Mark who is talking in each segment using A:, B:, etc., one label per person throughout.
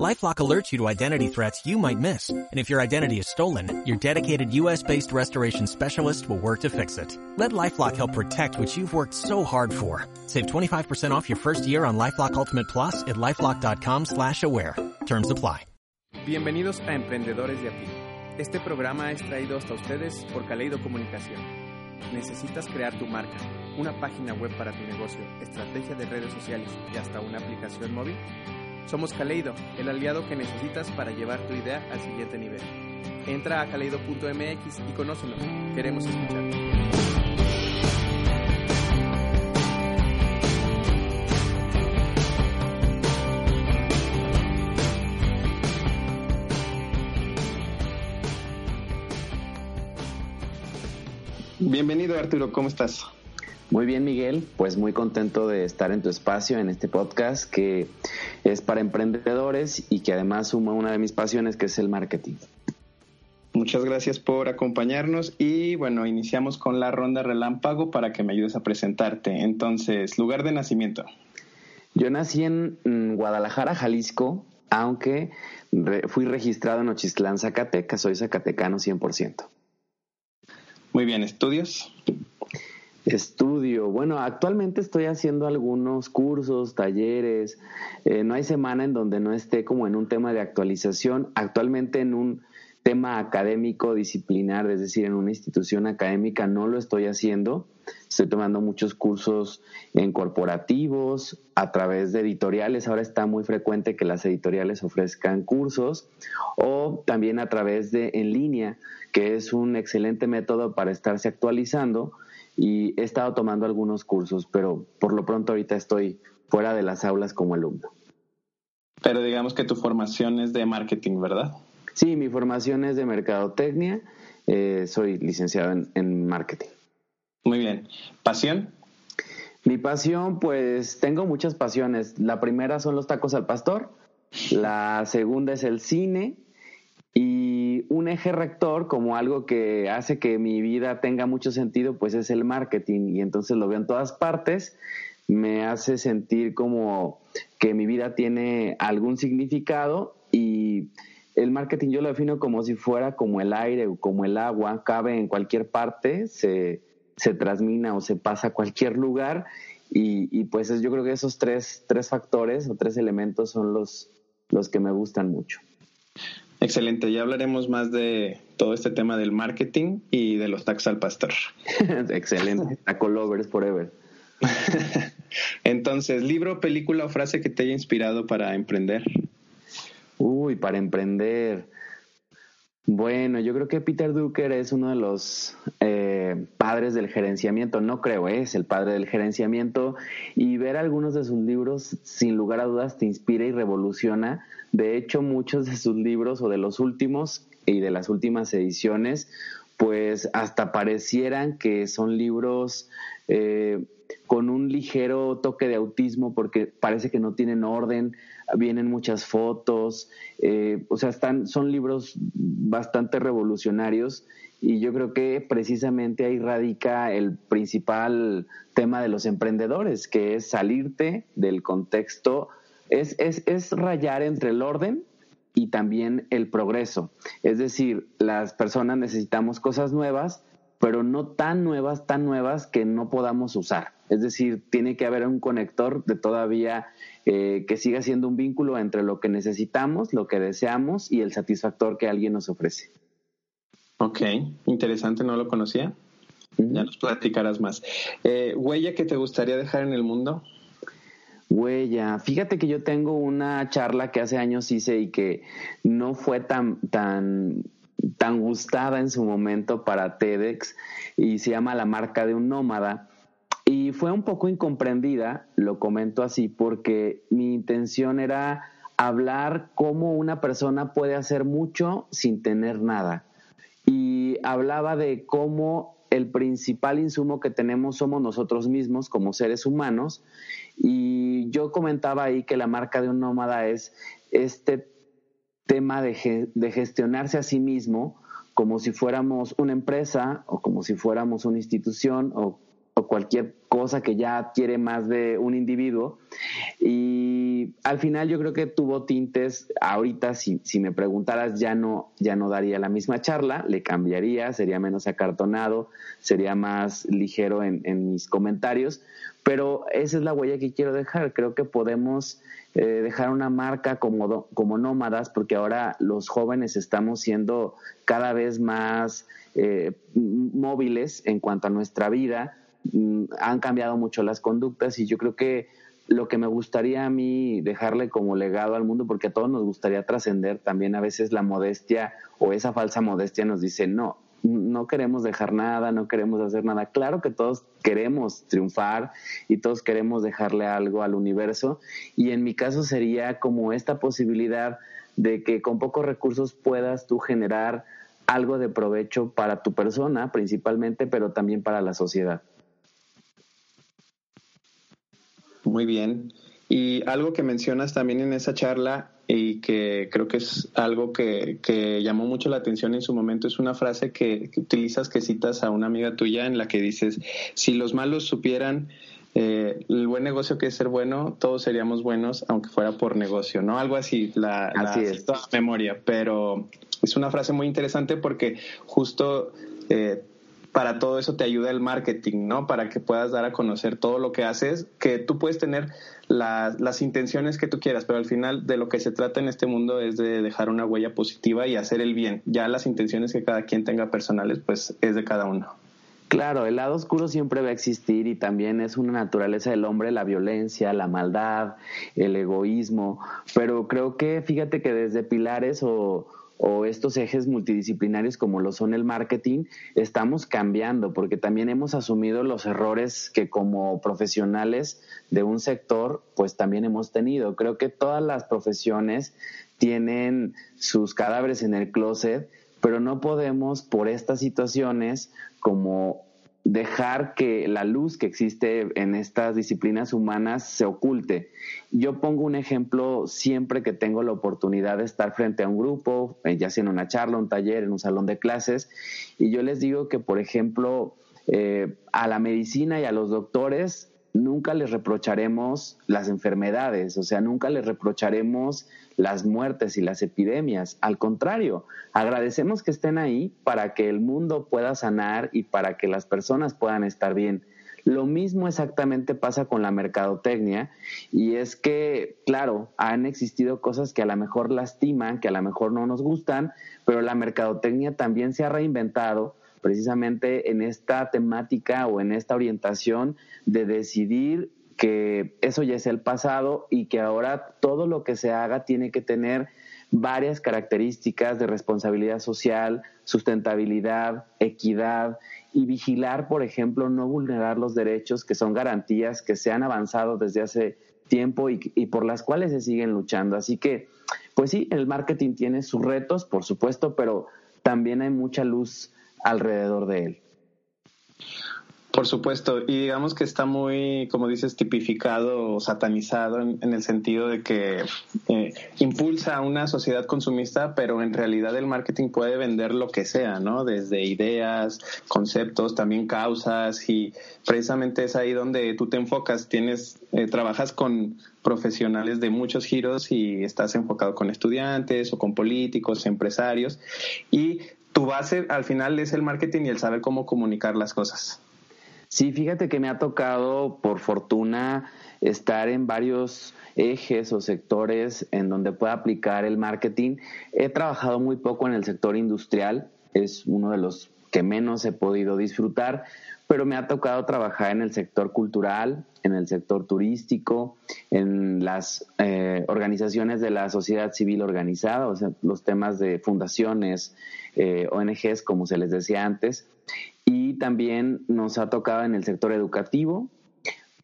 A: LifeLock alerts you to identity threats you might miss. And if your identity is stolen, your dedicated U.S.-based restoration specialist will work to fix it. Let LifeLock help protect what you've worked so hard for. Save 25% off your first year on LifeLock Ultimate Plus at LifeLock.com slash aware. Terms apply.
B: Bienvenidos a Emprendedores de a pie. Este programa es traído hasta ustedes por Caleido Comunicación. ¿Necesitas crear tu marca, una página web para tu negocio, estrategia de redes sociales y hasta una aplicación móvil? Somos Caleido, el aliado que necesitas para llevar tu idea al siguiente nivel. Entra a caleido.mx y conócenos. Queremos escucharte. Bienvenido Arturo, ¿cómo estás?
C: Muy bien, Miguel. Pues muy contento de estar en tu espacio en este podcast que es para emprendedores y que además suma una de mis pasiones que es el marketing.
B: Muchas gracias por acompañarnos y bueno, iniciamos con la ronda relámpago para que me ayudes a presentarte. Entonces, lugar de nacimiento.
C: Yo nací en mm, Guadalajara, Jalisco, aunque fui registrado en Ochistlán, Zacatecas, soy zacatecano 100%.
B: Muy bien, ¿estudios?
C: Estudio. Bueno, actualmente estoy haciendo algunos cursos, talleres. Eh, no hay semana en donde no esté como en un tema de actualización. Actualmente en un tema académico disciplinar, es decir, en una institución académica, no lo estoy haciendo. Estoy tomando muchos cursos en corporativos, a través de editoriales. Ahora está muy frecuente que las editoriales ofrezcan cursos o también a través de en línea, que es un excelente método para estarse actualizando y he estado tomando algunos cursos, pero por lo pronto ahorita estoy fuera de las aulas como alumno.
B: Pero digamos que tu formación es de marketing, ¿verdad?
C: Sí, mi formación es de mercadotecnia, eh, soy licenciado en, en marketing.
B: Muy bien. ¿Pasión?
C: Mi pasión, pues tengo muchas pasiones. La primera son los tacos al pastor, la segunda es el cine y un eje rector como algo que hace que mi vida tenga mucho sentido, pues es el marketing. Y entonces lo veo en todas partes, me hace sentir como que mi vida tiene algún significado. Y el marketing yo lo defino como si fuera como el aire o como el agua, cabe en cualquier parte, se, se transmina o se pasa a cualquier lugar. Y, y pues yo creo que esos tres, tres factores o tres elementos son los, los que me gustan mucho.
B: Excelente, ya hablaremos más de todo este tema del marketing y de los taxos al pastor.
C: Excelente, taco lovers forever.
B: Entonces, libro, película o frase que te haya inspirado para emprender.
C: Uy, para emprender. Bueno, yo creo que Peter Drucker es uno de los eh, padres del gerenciamiento, no creo, es el padre del gerenciamiento y ver algunos de sus libros, sin lugar a dudas, te inspira y revoluciona. De hecho, muchos de sus libros o de los últimos y de las últimas ediciones, pues hasta parecieran que son libros eh, con un ligero toque de autismo porque parece que no tienen orden, vienen muchas fotos, eh, o sea, están, son libros bastante revolucionarios y yo creo que precisamente ahí radica el principal tema de los emprendedores, que es salirte del contexto, es, es, es rayar entre el orden y también el progreso. Es decir, las personas necesitamos cosas nuevas, pero no tan nuevas, tan nuevas que no podamos usar. Es decir, tiene que haber un conector de todavía eh, que siga siendo un vínculo entre lo que necesitamos, lo que deseamos y el satisfactor que alguien nos ofrece.
B: Ok, interesante, no lo conocía. Ya nos platicarás más. Eh, ¿Huella que te gustaría dejar en el mundo?
C: Huella. Fíjate que yo tengo una charla que hace años hice y que no fue tan, tan tan gustada en su momento para TEDx y se llama La marca de un nómada. Y fue un poco incomprendida, lo comento así, porque mi intención era hablar cómo una persona puede hacer mucho sin tener nada. Y hablaba de cómo el principal insumo que tenemos somos nosotros mismos como seres humanos. Y yo comentaba ahí que la marca de un nómada es este tema de, de gestionarse a sí mismo como si fuéramos una empresa o como si fuéramos una institución o o cualquier cosa que ya adquiere más de un individuo. Y al final yo creo que tuvo tintes, ahorita si, si me preguntaras ya no, ya no daría la misma charla, le cambiaría, sería menos acartonado, sería más ligero en, mis comentarios, pero esa es la huella que quiero dejar. Creo que podemos eh, dejar una marca como, como nómadas, porque ahora los jóvenes estamos siendo cada vez más eh, móviles en cuanto a nuestra vida Mm, han cambiado mucho las conductas y yo creo que lo que me gustaría a mí dejarle como legado al mundo, porque a todos nos gustaría trascender, también a veces la modestia o esa falsa modestia nos dice, no, no queremos dejar nada, no queremos hacer nada. Claro que todos queremos triunfar y todos queremos dejarle algo al universo y en mi caso sería como esta posibilidad de que con pocos recursos puedas tú generar algo de provecho para tu persona principalmente, pero también para la sociedad.
D: Muy bien. Y algo que mencionas también en esa charla y que creo que es algo que, que llamó mucho la atención en su momento es una frase que, utilizas, que citas a una amiga tuya en la que dices, si los malos supieran eh, el buen negocio que es ser bueno, todos seríamos buenos aunque fuera por negocio, ¿no? Algo así, la,
C: así es.
D: memoria, pero es una frase muy interesante porque justo... Eh, para todo eso te ayuda el marketing, ¿no? Para que puedas dar a conocer todo lo que haces, que tú puedes tener las intenciones que tú quieras, pero al final de lo que se trata en este mundo es de dejar una huella positiva y hacer el bien. Ya las intenciones que cada quien tenga personales, pues es de cada uno.
C: Claro, el lado oscuro siempre va a existir y también es una naturaleza del hombre la violencia, la maldad, el egoísmo, pero creo que fíjate que desde pilares o, o estos ejes multidisciplinarios como lo son el marketing, estamos cambiando porque también hemos asumido los errores que como profesionales de un sector pues también hemos tenido. Creo que todas las profesiones tienen sus cadáveres en el closet, pero no podemos por estas situaciones como dejar que la luz que existe en estas disciplinas humanas se oculte. Yo pongo un ejemplo siempre que tengo la oportunidad de estar frente a un grupo, eh, ya sea en una charla, un taller, en un salón de clases, y yo les digo que, por ejemplo, eh, a la medicina y a los doctores nunca les reprocharemos las enfermedades, o sea, nunca les reprocharemos las muertes y las epidemias. Al contrario, agradecemos que estén ahí para que el mundo pueda sanar y para que las personas puedan estar bien. Lo mismo exactamente pasa con la mercadotecnia y es que, claro, han existido cosas que a lo mejor lastiman, que a lo mejor no nos gustan, pero la mercadotecnia también se ha reinventado precisamente en esta temática o en esta orientación de decidir que eso ya es el pasado y que ahora todo lo que se haga tiene que tener varias características de responsabilidad social, sustentabilidad, equidad y vigilar, por ejemplo, no vulnerar los derechos que son garantías que se han avanzado desde hace tiempo y, y, por las cuales se siguen luchando. Así que, pues sí, el marketing tiene sus retos, por supuesto, pero también hay mucha luz alrededor de él.
D: Por supuesto, y digamos que está muy, como dices, tipificado o satanizado en, el sentido de que eh, impulsa una sociedad consumista, pero en realidad el marketing puede vender lo que sea, ¿no? Desde ideas, conceptos, también causas, y precisamente es ahí donde tú te enfocas, tienes, eh, trabajas con profesionales de muchos giros y estás enfocado con estudiantes o con políticos, empresarios, y tu base al final es el marketing y el saber cómo comunicar las cosas.
C: Sí, fíjate que me ha tocado, por fortuna, estar en varios ejes o sectores en donde pueda aplicar el marketing. He trabajado muy poco en el sector industrial, es uno de los que menos he podido disfrutar, pero me ha tocado trabajar en el sector cultural, en el sector turístico, en las eh, organizaciones de la sociedad civil organizada, o sea, los temas de fundaciones, eh, ONGs, como se les decía antes, y también nos ha tocado en el sector educativo.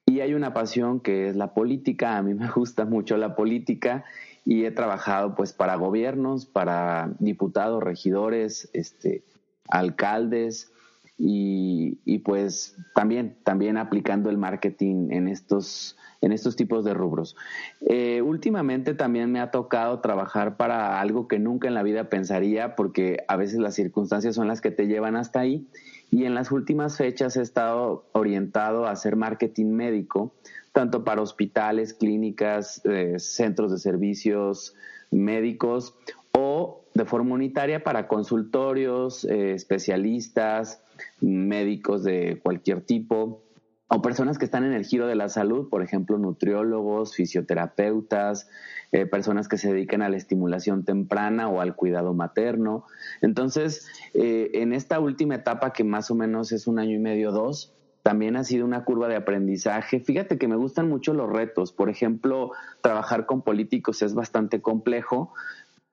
C: Y hay una pasión que es la política. A mí me gusta mucho la política y he trabajado pues para gobiernos, para diputados, regidores, este, alcaldes y, pues también, también aplicando el marketing en estos en estos tipos de rubros. Eh, últimamente también me ha tocado trabajar para algo que nunca en la vida pensaría, porque a veces las circunstancias son las que te llevan hasta ahí. Y en las últimas fechas he estado orientado a hacer marketing médico, tanto para hospitales, clínicas, eh, centros de servicios médicos o de forma unitaria para consultorios, eh, especialistas, médicos de cualquier tipo, o personas que están en el giro de la salud, por ejemplo, nutriólogos, fisioterapeutas, eh, personas que se dedican a la estimulación temprana o al cuidado materno. Entonces, eh, en esta última etapa, que más o menos es un año y medio, dos, también ha sido una curva de aprendizaje. Fíjate que me gustan mucho los retos. Por ejemplo, trabajar con políticos es bastante complejo,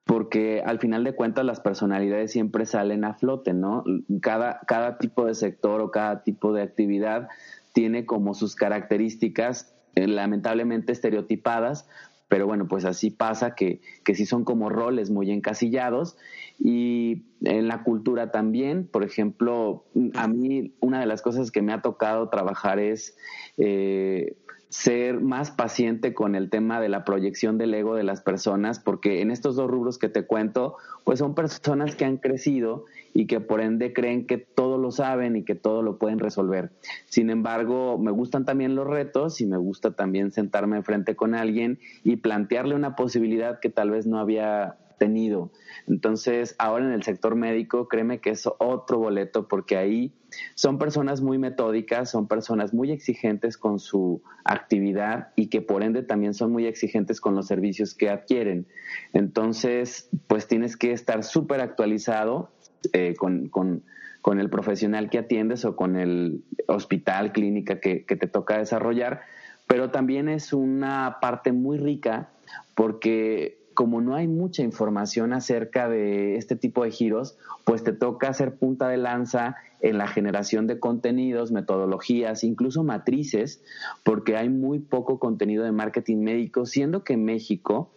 C: porque al final de cuentas las personalidades siempre salen a flote, ¿no? Cada, cada tipo de sector o cada tipo de actividad tiene como sus características eh, lamentablemente estereotipadas, pero bueno, pues así pasa que, que sí son como roles muy encasillados y en la cultura también, por ejemplo, a mí una de las cosas que me ha tocado trabajar es eh, ser más paciente con el tema de la proyección del ego de las personas, porque en estos dos rubros que te cuento, pues son personas que han crecido y que por ende creen que todo lo saben y que todo lo pueden resolver. Sin embargo, me gustan también los retos y me gusta también sentarme frente con alguien y plantearle una posibilidad que tal vez no había tenido. Entonces, ahora en el sector médico, créeme que es otro boleto porque ahí son personas muy metódicas, son personas muy exigentes con su actividad y que por ende también son muy exigentes con los servicios que adquieren. Entonces, pues tienes que estar súper actualizado eh, con, con, con, el profesional que atiendes o con el hospital, clínica que, que te toca desarrollar, pero también es una parte muy rica porque como no hay mucha información acerca de este tipo de giros, pues te toca hacer punta de lanza en la generación de contenidos, metodologías, incluso matrices, porque hay muy poco contenido de marketing médico, siendo que México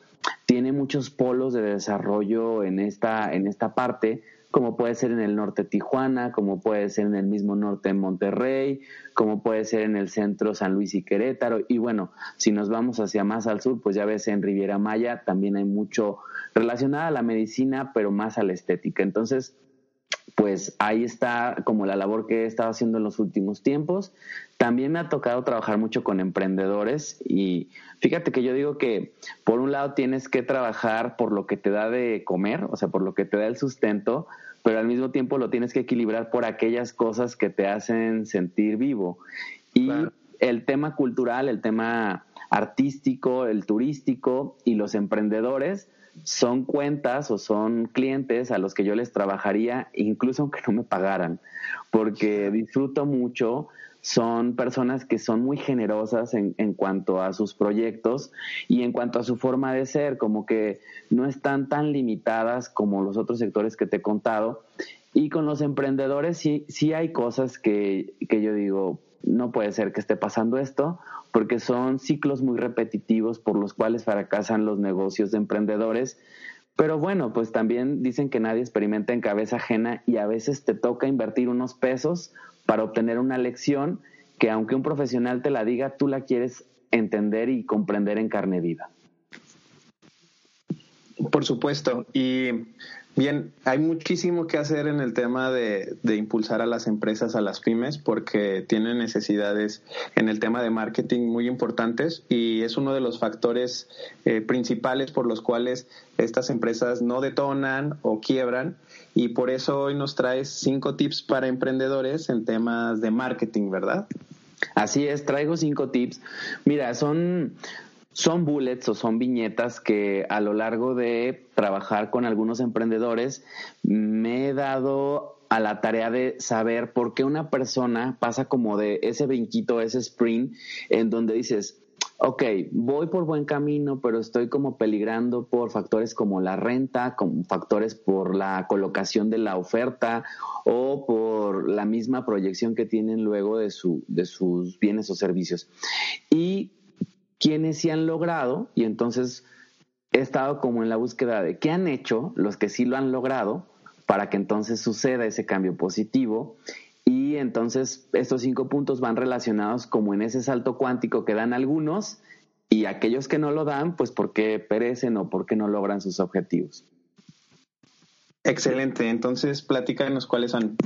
C: tiene muchos polos de desarrollo en esta, en esta parte, como puede ser en el norte Tijuana, como puede ser en el mismo norte de Monterrey, como puede ser en el centro San Luis y Querétaro. Y bueno, si nos vamos hacia más al sur, pues ya ves en Riviera Maya también hay mucho relacionado a la medicina, pero más a la estética. Entonces, pues ahí está como la labor que he estado haciendo en los últimos tiempos. También me ha tocado trabajar mucho con emprendedores y fíjate que yo digo que por un lado tienes que trabajar por lo que te da de comer, o sea, por lo que te da el sustento, pero al mismo tiempo lo tienes que equilibrar por aquellas cosas que te hacen sentir vivo. Y el tema cultural, el tema artístico, el turístico y los emprendedores, son cuentas o son clientes a los que yo les trabajaría incluso aunque no me pagaran, porque disfruto mucho, son personas que son muy generosas en, en, cuanto a sus proyectos y en cuanto a su forma de ser, como que no están tan limitadas como los otros sectores que te he contado. Y con los emprendedores sí, sí hay cosas que, que yo digo, no puede ser que esté pasando esto, porque son ciclos muy repetitivos por los cuales fracasan los negocios de emprendedores. Pero bueno, pues también dicen que nadie experimenta en cabeza ajena y a veces te toca invertir unos pesos para obtener una lección que aunque un profesional te la diga, tú la quieres entender y comprender en carne viva.
D: Por supuesto. Y Bien, hay muchísimo que hacer en el tema de, impulsar a las empresas, a las pymes, porque tienen necesidades en el tema de marketing muy importantes y es uno de los factores eh, principales por los cuales estas empresas no detonan o quiebran. Y por eso hoy nos traes cinco tips para emprendedores en temas de marketing, ¿verdad?
C: Así es, traigo cinco tips. Mira, son son bullets o son viñetas que a lo largo de trabajar con algunos emprendedores me he dado a la tarea de saber por qué una persona pasa como de ese brinquito, ese sprint, en donde dices, ok, voy por buen camino, pero estoy como peligrando por factores como la renta, como factores por la colocación de la oferta o por la misma proyección que tienen luego de, su, de sus bienes o servicios. Y quienes sí han logrado, y entonces he estado como en la búsqueda de qué han hecho los que sí lo han logrado para que entonces suceda ese cambio positivo y entonces estos cinco puntos van relacionados como en ese salto cuántico que dan algunos y aquellos que no lo dan, pues porque perecen o porque no logran sus objetivos.
D: Excelente, entonces platícanos cuáles son.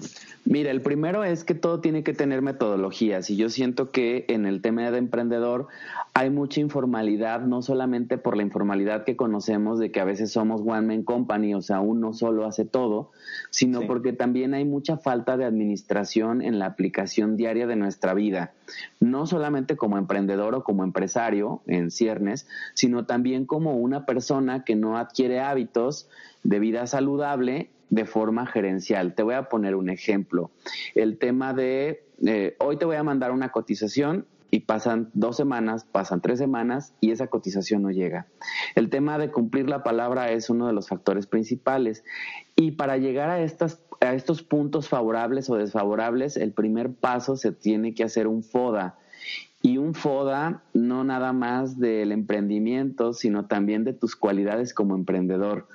C: Mira, el primero es que todo tiene que tener metodologías y yo siento que en el tema de emprendedor hay mucha informalidad, no solamente por la informalidad que conocemos de que a veces somos one man company, o sea, uno solo hace todo, sino porque también hay mucha falta de administración en la aplicación diaria de nuestra vida, no solamente como emprendedor o como empresario en ciernes, sino también como una persona que no adquiere hábitos de vida saludable de forma gerencial. Te voy a poner un ejemplo. El tema de, eh, hoy te voy a mandar una cotización y pasan dos semanas, pasan tres semanas y esa cotización no llega. El tema de cumplir la palabra es uno de los factores principales. Y para llegar a, estas, a estos puntos favorables o desfavorables, el primer paso se tiene que hacer un FODA. Y un FODA no nada más del emprendimiento, sino también de tus cualidades como emprendedor.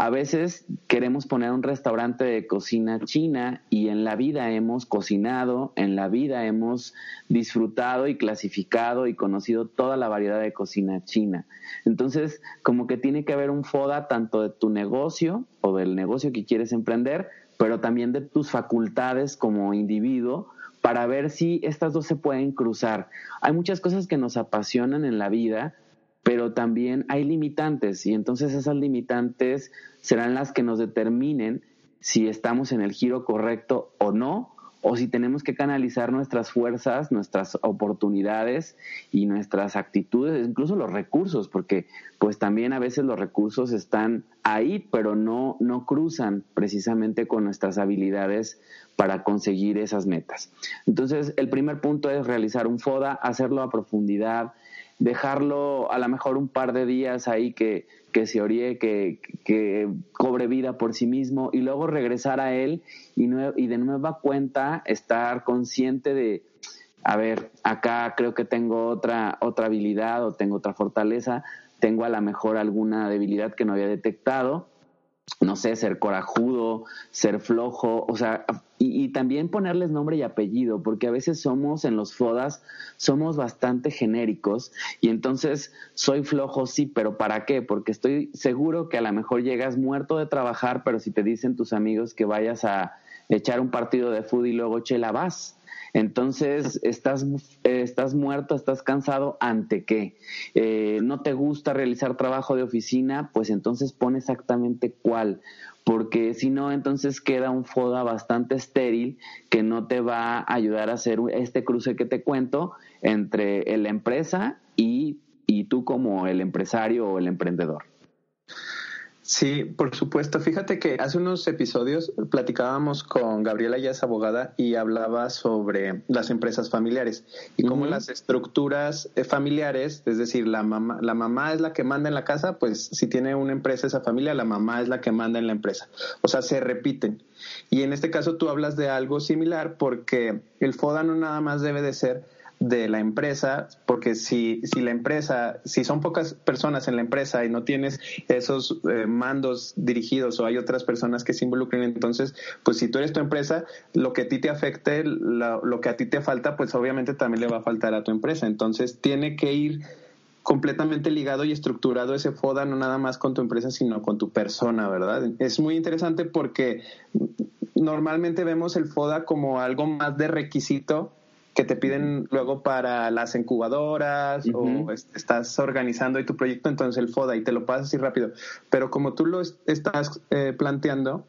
C: A veces queremos poner un restaurante de cocina china y en la vida hemos cocinado, en la vida hemos disfrutado y clasificado y conocido toda la variedad de cocina china. Entonces, como que tiene que haber un FODA tanto de tu negocio o del negocio que quieres emprender, pero también de tus facultades como individuo para ver si estas dos se pueden cruzar. Hay muchas cosas que nos apasionan en la vida, pero también hay limitantes y entonces esas limitantes serán las que nos determinen si estamos en el giro correcto o no, o si tenemos que canalizar nuestras fuerzas, nuestras oportunidades y nuestras actitudes, incluso los recursos, porque pues también a veces los recursos están ahí, pero no, no cruzan precisamente con nuestras habilidades para conseguir esas metas. Entonces, el primer punto es realizar un FODA, hacerlo a profundidad, dejarlo a lo mejor un par de días ahí que, que se oríe, que, que, cobre vida por sí mismo y luego regresar a él y, y de nueva cuenta estar consciente de, a ver, acá creo que tengo otra, otra habilidad o tengo otra fortaleza, tengo a lo mejor alguna debilidad que no había detectado. No sé, ser corajudo, ser flojo, o sea, y, también ponerles nombre y apellido, porque a veces somos en los FODAS, somos bastante genéricos y entonces soy flojo, sí, pero ¿para qué? Porque estoy seguro que a lo mejor llegas muerto de trabajar, pero si te dicen tus amigos que vayas a echar un partido de fútbol y luego chela vas. Entonces, estás, estás muerto, estás cansado, ¿ante qué? Eh, ¿No te gusta realizar trabajo de oficina? Pues entonces pon exactamente cuál porque si no, entonces queda un FODA bastante estéril que no te va a ayudar a hacer este cruce que te cuento entre la empresa y, y tú como el empresario o el emprendedor.
D: Sí, por supuesto. Fíjate que hace unos episodios platicábamos con Gabriela ya es abogada y hablaba sobre las empresas familiares y cómo las estructuras eh, familiares, es decir, la mamá, la mamá es la que manda en la casa, pues si tiene una empresa esa familia, la mamá es la que manda en la empresa. O sea, se repiten. Y en este caso tú hablas de algo similar porque el FODA no nada más debe de ser de la empresa, porque si, si la empresa, si son pocas personas en la empresa y no tienes esos eh, mandos dirigidos o hay otras personas que se involucren, entonces, pues si tú eres tu empresa, lo que a ti te afecte, lo, lo que a ti te falta, pues obviamente también le va a faltar a tu empresa. Entonces, tiene que ir completamente ligado y estructurado ese FODA, no nada más con tu empresa, sino con tu persona, ¿verdad? Es muy interesante porque normalmente vemos el FODA como algo más de requisito que te piden luego para las incubadoras o estás organizando ahí tu proyecto, entonces el FODA y te lo pasas así rápido. Pero como tú lo estás eh, planteando,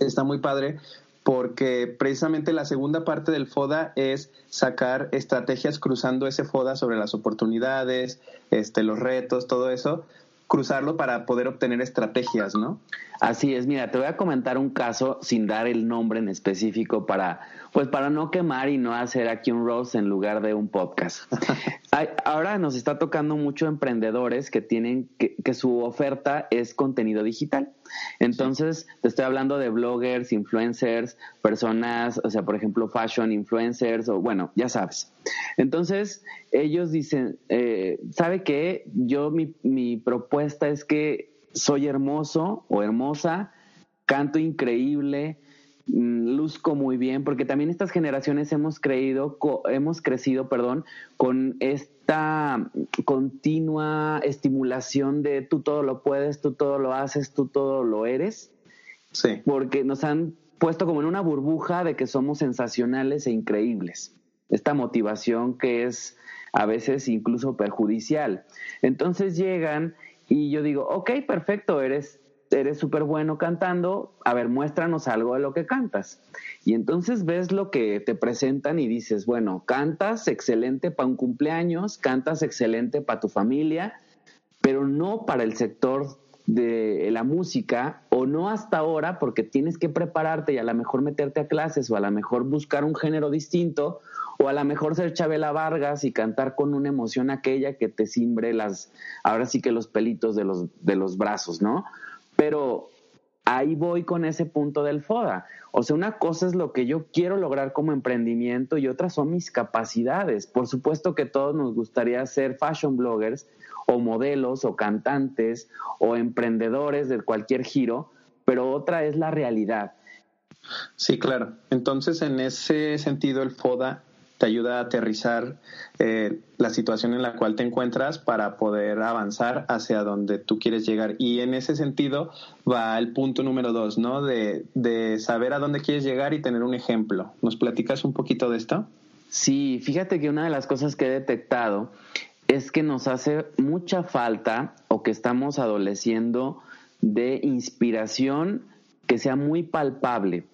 D: está muy padre porque precisamente la segunda parte del FODA es sacar estrategias cruzando ese FODA sobre las oportunidades, este, los retos, todo eso, cruzarlo para poder obtener estrategias, ¿no?
C: Así es, mira, te voy a comentar un caso sin dar el nombre en específico para pues para no quemar y no hacer aquí un roast en lugar de un podcast. ahora nos está tocando mucho emprendedores que tienen que, que, su oferta es contenido digital. Entonces, te estoy hablando de bloggers, influencers, personas, o sea, por ejemplo, fashion influencers, o bueno, ya sabes. Entonces, ellos dicen, eh, ¿sabe qué? Yo, mi, mi propuesta es que soy hermoso o hermosa, canto increíble, mm, luzco muy bien, porque también estas generaciones hemos creído, hemos crecido, perdón, con esta continua estimulación de tú todo lo puedes, tú todo lo haces, tú todo lo eres.
D: Sí.
C: Porque nos han puesto como en una burbuja de que somos sensacionales e increíbles. Esta motivación que es a veces incluso perjudicial. Entonces llegan y yo digo, ok, perfecto, eres eres súper bueno cantando, a ver, muéstranos algo de lo que cantas. Y entonces ves lo que te presentan y dices, bueno, cantas excelente para un cumpleaños, cantas excelente para tu familia, pero no para el sector de la música o no hasta ahora porque tienes que prepararte y a lo mejor meterte a clases o a lo mejor buscar un género distinto o a lo mejor ser Chabela Vargas y cantar con una emoción aquella que te simbre las, ahora sí que los pelitos de los, de los brazos, ¿no? Pero ahí voy con ese punto del FODA. O sea, una cosa es lo que yo quiero lograr como emprendimiento y otra son mis capacidades. Por supuesto que todos nos gustaría ser fashion bloggers, o modelos o cantantes o emprendedores de cualquier giro, pero otra es la realidad.
D: Sí, claro. Entonces, en ese sentido, el FODA te ayuda a aterrizar eh, la situación en la cual te encuentras para poder avanzar hacia donde tú quieres llegar. Y en ese sentido va el punto número dos, ¿no? De, de saber a dónde quieres llegar y tener un ejemplo. ¿Nos platicas un poquito de esto?
C: Sí, fíjate que una de las cosas que he detectado es que nos hace mucha falta o que estamos adoleciendo de inspiración que sea muy palpable.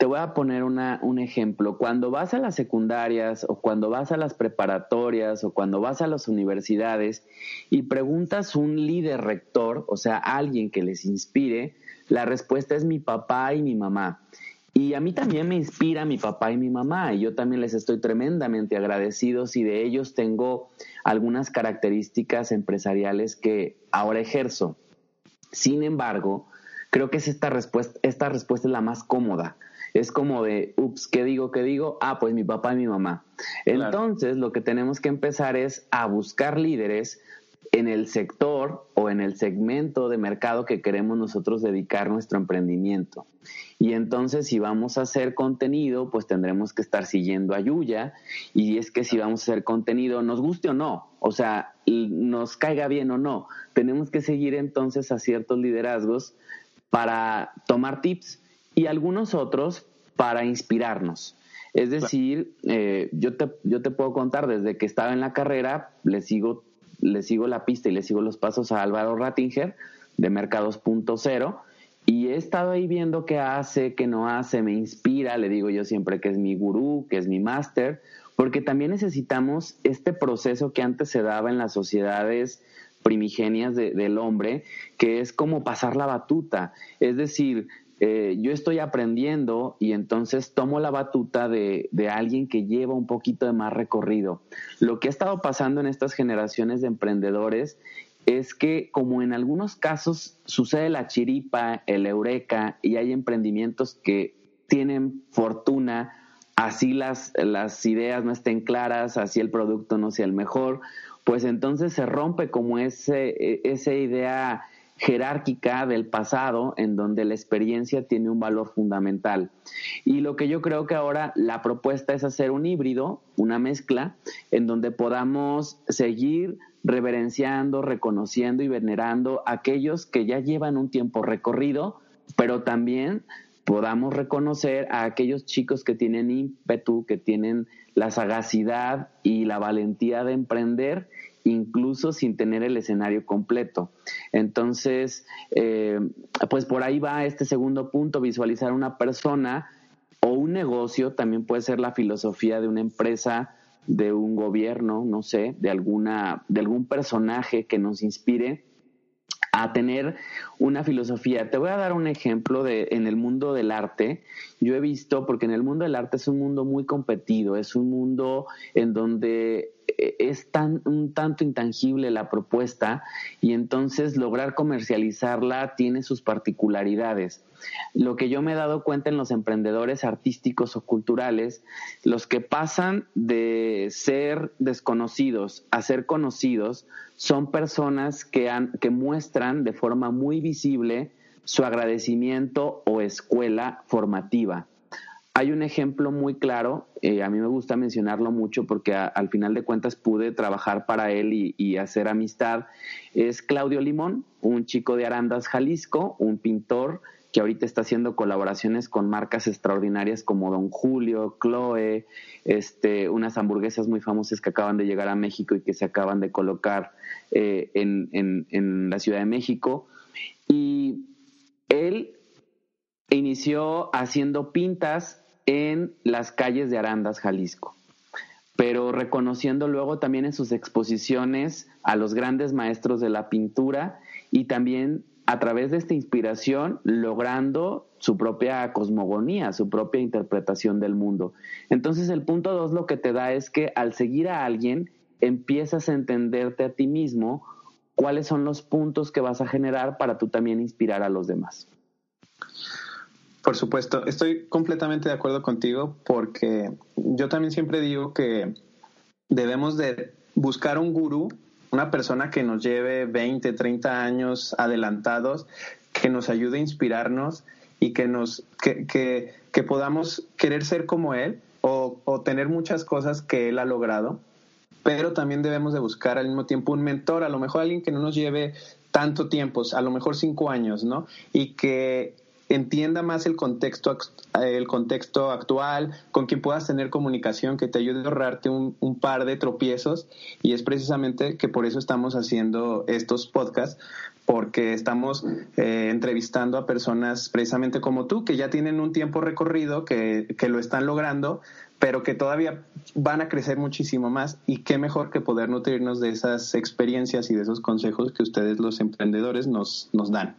C: Te voy a poner una, un ejemplo. Cuando vas a las secundarias o cuando vas a las preparatorias o cuando vas a las universidades y preguntas un líder rector, o sea, alguien que les inspire, la respuesta es mi papá y mi mamá. Y a mí también me inspira mi papá y mi mamá, y yo también les estoy tremendamente agradecidos y de ellos tengo algunas características empresariales que ahora ejerzo. Sin embargo, creo que es esta respuesta, esta respuesta es la más cómoda. Es como de, ups, ¿qué digo? ¿Qué digo? Ah, pues mi papá y mi mamá. Entonces, lo que tenemos que empezar es a buscar líderes en el sector o en el segmento de mercado que queremos nosotros dedicar nuestro emprendimiento. Y entonces si vamos a hacer contenido, pues tendremos que estar siguiendo a Yuya. Y es que si vamos a hacer contenido, nos guste o no, o sea, nos caiga bien o no, tenemos que seguir entonces a ciertos liderazgos para tomar tips y algunos otros para inspirarnos. Es decir, eh, yo, te, yo te puedo contar, desde que estaba en la carrera, le sigo le sigo la pista y le sigo los pasos a Álvaro Rattinger de Mercados.0 y he estado ahí viendo qué hace, qué no hace, me inspira, le digo yo siempre que es mi gurú, que es mi máster, porque también necesitamos este proceso que antes se daba en las sociedades primigenias del hombre, que es como pasar la batuta, es decir, eh, yo estoy aprendiendo y entonces tomo la batuta de, de, alguien que lleva un poquito de más recorrido. Lo que ha estado pasando en estas generaciones de emprendedores es que como en algunos casos sucede la chiripa, el eureka y hay emprendimientos que tienen fortuna, así las, las ideas no estén claras, así el producto no sea el mejor, pues entonces se rompe como ese, e, esa idea jerárquica del pasado en donde la experiencia tiene un valor fundamental. Y lo que yo creo que ahora la propuesta es hacer un híbrido, una mezcla, en donde podamos seguir reverenciando, reconociendo y venerando a aquellos que ya llevan un tiempo recorrido, pero también podamos reconocer a aquellos chicos que tienen ímpetu, que tienen la sagacidad y la valentía de emprender incluso sin tener el escenario completo. Entonces, eh, pues por ahí va este segundo punto, visualizar una persona o un negocio, también puede ser la filosofía de una empresa, de un gobierno, no sé, de alguna, de algún personaje que nos inspire a tener una filosofía. Te voy a dar un ejemplo de en el mundo del arte. Yo he visto, porque en el mundo del arte es un mundo muy competido, es un mundo en donde es tan un tanto intangible la propuesta y entonces lograr comercializarla tiene sus particularidades. Lo que yo me he dado cuenta en los emprendedores artísticos o culturales, los que pasan de ser desconocidos a ser conocidos, son personas que, han, que muestran de forma muy visible su agradecimiento o escuela formativa. Hay un ejemplo muy claro, eh, a mí me gusta mencionarlo mucho porque al final de cuentas pude trabajar para él y, y, hacer amistad. Es Claudio Limón, un chico de Arandas, Jalisco, un pintor que ahorita está haciendo colaboraciones con marcas extraordinarias como Don Julio, Chloe, este, unas hamburguesas muy famosas que acaban de llegar a México y que se acaban de colocar eh, en, en, en la Ciudad de México. Y él inició haciendo pintas en las calles de Arandas, Jalisco, pero reconociendo luego también en sus exposiciones a los grandes maestros de la pintura y también a través de esta inspiración logrando su propia cosmogonía, su propia interpretación del mundo. Entonces el punto dos lo que te da es que al seguir a alguien empiezas a entenderte a ti mismo cuáles son los puntos que vas a generar para tú también inspirar a los demás.
D: Por supuesto, estoy completamente de acuerdo contigo porque yo también siempre digo que debemos de buscar un gurú, una persona que nos lleve 20, 30 años adelantados, que nos ayude a inspirarnos y que nos que, que, que podamos querer ser como él o, o tener muchas cosas que él ha logrado pero también debemos de buscar al mismo tiempo un mentor, a lo mejor alguien que no nos lleve tanto tiempo, a lo mejor cinco años, ¿no? Y que entienda más el contexto, el contexto actual, con quien puedas tener comunicación, que te ayude a ahorrarte un, par de tropiezos. Y es precisamente que por eso estamos haciendo estos podcasts, porque estamos eh, entrevistando a personas precisamente como tú, que ya tienen un tiempo recorrido, que, que lo están logrando, pero que todavía van a crecer muchísimo más y qué mejor que poder nutrirnos de esas experiencias y de esos consejos que ustedes los emprendedores nos, nos dan.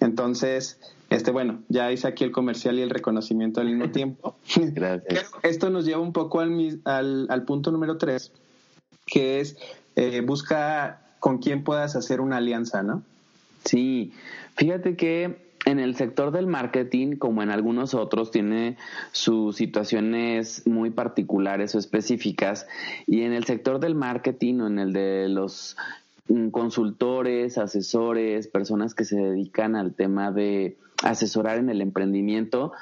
D: Entonces, este, bueno, ya hice aquí el comercial y el reconocimiento al mismo tiempo.
C: Gracias.
D: esto nos lleva un poco al, al, punto número tres, que es eh, busca con quién puedas hacer una alianza, ¿no?
C: Sí, fíjate que en el sector del marketing, como en algunos otros, tiene sus situaciones muy particulares o específicas. Y en el sector del marketing o en el de los consultores, asesores, personas que se dedican al tema de asesorar en el emprendimiento,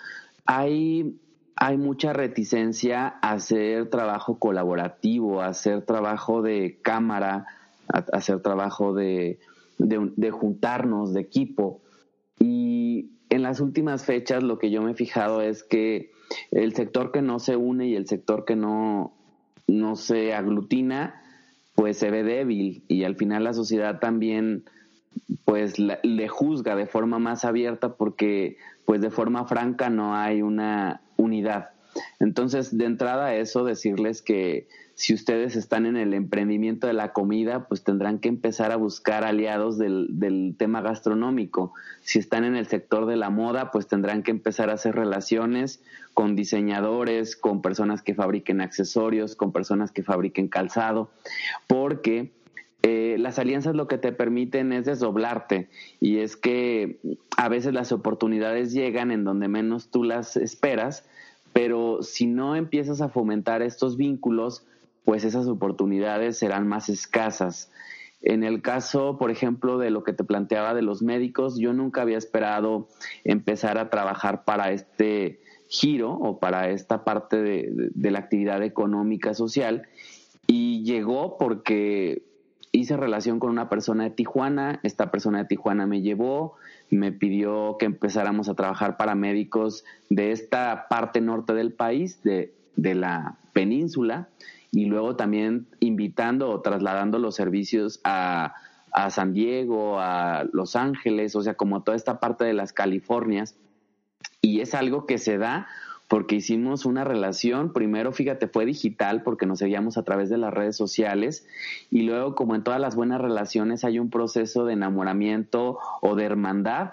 C: hay, hay mucha reticencia a hacer trabajo colaborativo, a hacer trabajo de cámara, a, hacer trabajo de, de, juntarnos, de equipo. Y en las últimas fechas lo que yo me he fijado es que el sector que no se une y el sector que no, no se aglutina, pues se ve débil y al final la sociedad también pues le juzga de forma más abierta porque pues de forma franca no hay una unidad. Entonces, de entrada eso, decirles que si ustedes están en el emprendimiento de la comida, pues tendrán que empezar a buscar aliados del, tema gastronómico. Si están en el sector de la moda, pues tendrán que empezar a hacer relaciones con diseñadores, con personas que fabriquen accesorios, con personas que fabriquen calzado, porque eh, las alianzas lo que te permiten es desdoblarte y es que a veces las oportunidades llegan en donde menos tú las esperas, pero si no empiezas a fomentar estos vínculos, pues esas oportunidades serán más escasas. En el caso, por ejemplo, de lo que te planteaba de los médicos, yo nunca había esperado empezar a trabajar para este giro o para esta parte de, de la actividad económica social y llegó porque hice relación con una persona de Tijuana, esta persona de Tijuana me llevó, me pidió que empezáramos a trabajar para médicos de esta parte norte del país, de, de la península, y luego también invitando o trasladando los servicios a, a San Diego, a Los Ángeles, o sea, como toda esta parte de las Californias. Y es algo que se da porque hicimos una relación, primero fíjate, fue digital porque nos seguíamos a través de las redes sociales y luego como en todas las buenas relaciones hay un proceso de enamoramiento o de hermandad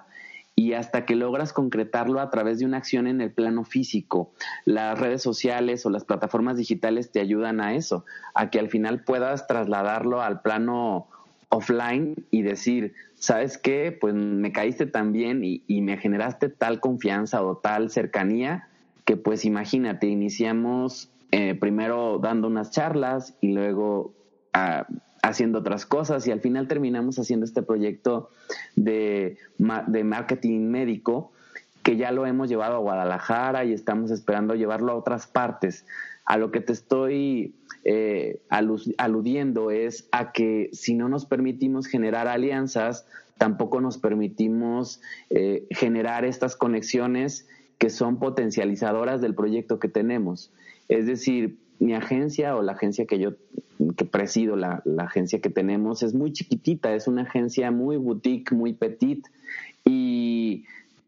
C: y hasta que logras concretarlo a través de una acción en el plano físico. Las redes sociales o las plataformas digitales te ayudan a eso, a que al final puedas trasladarlo al plano offline y decir, ¿sabes qué? Pues me caíste tan bien y, y me generaste tal confianza o tal cercanía que pues imagínate, iniciamos eh, primero dando unas charlas y luego haciendo otras cosas y al final terminamos haciendo este proyecto de, de marketing médico que ya lo hemos llevado a Guadalajara y estamos esperando llevarlo a otras partes. A lo que te estoy eh, aludiendo es a que si no nos permitimos generar alianzas, tampoco nos permitimos eh, generar estas conexiones que son potencializadoras del proyecto que tenemos. Es decir, mi agencia o la agencia que yo que presido, la, la agencia que tenemos, es muy chiquitita, es una agencia muy boutique, muy petit y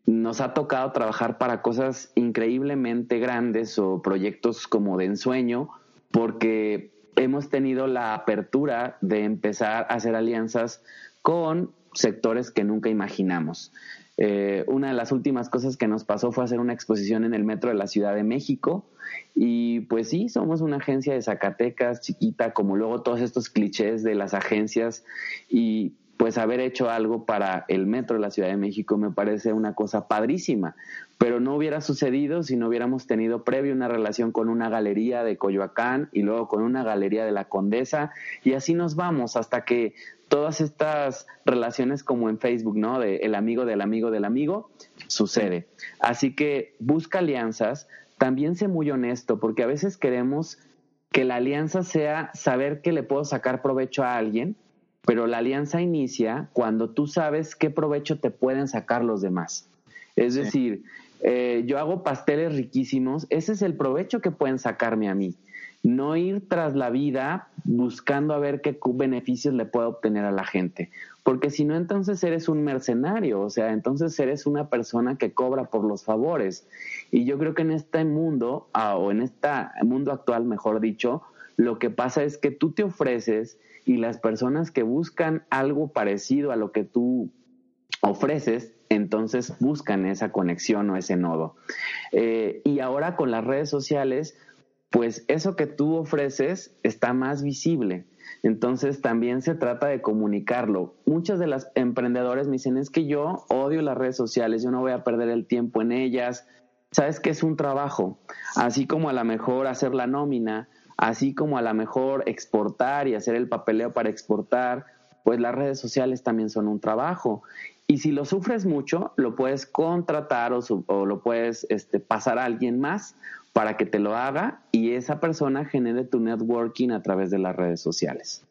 C: nos ha tocado trabajar para cosas increíblemente grandes o proyectos como de ensueño, porque hemos tenido la apertura de empezar a hacer alianzas con sectores que nunca imaginamos. Eh, una de las últimas cosas que nos pasó fue hacer una exposición en el metro de la Ciudad de México. Y pues sí, somos una agencia de Zacatecas chiquita, como luego todos estos clichés de las agencias. Y pues haber hecho algo para el metro de la Ciudad de México me parece una cosa padrísima, pero no hubiera sucedido si no hubiéramos tenido previo una relación con una galería de Coyoacán y luego con una galería de la Condesa y así nos vamos hasta que todas estas relaciones como en Facebook, ¿no? De el amigo del amigo del amigo, sucede. Así que busca alianzas, también sé muy honesto porque a veces queremos que la alianza sea saber que le puedo sacar provecho a alguien pero la alianza inicia cuando tú sabes qué provecho te pueden sacar los demás. Es decir, eh, yo hago pasteles riquísimos, ese es el provecho que pueden sacarme a mí. No ir tras la vida buscando a ver qué beneficios le puedo obtener a la gente. Porque si no, entonces eres un mercenario, o sea, entonces eres una persona que cobra por los favores. Y yo creo que en este mundo, o en este mundo actual, mejor dicho, lo que pasa es que tú te ofreces y las personas que buscan algo parecido a lo que tú ofreces, entonces buscan esa conexión o ese nodo. Eh, y ahora con las redes sociales, pues eso que tú ofreces está más visible. Entonces también se trata de comunicarlo. Muchas de las emprendedores me dicen, es que yo odio las redes sociales, yo no voy a perder el tiempo en ellas. Sabes que es un trabajo, así como a lo mejor hacer la nómina, así como a lo mejor exportar y hacer el papeleo para exportar, pues las redes sociales también son un trabajo. Y si lo sufres mucho, lo puedes contratar o, lo puedes este, pasar a alguien más para que te lo haga y esa persona genere tu networking a través de las redes sociales.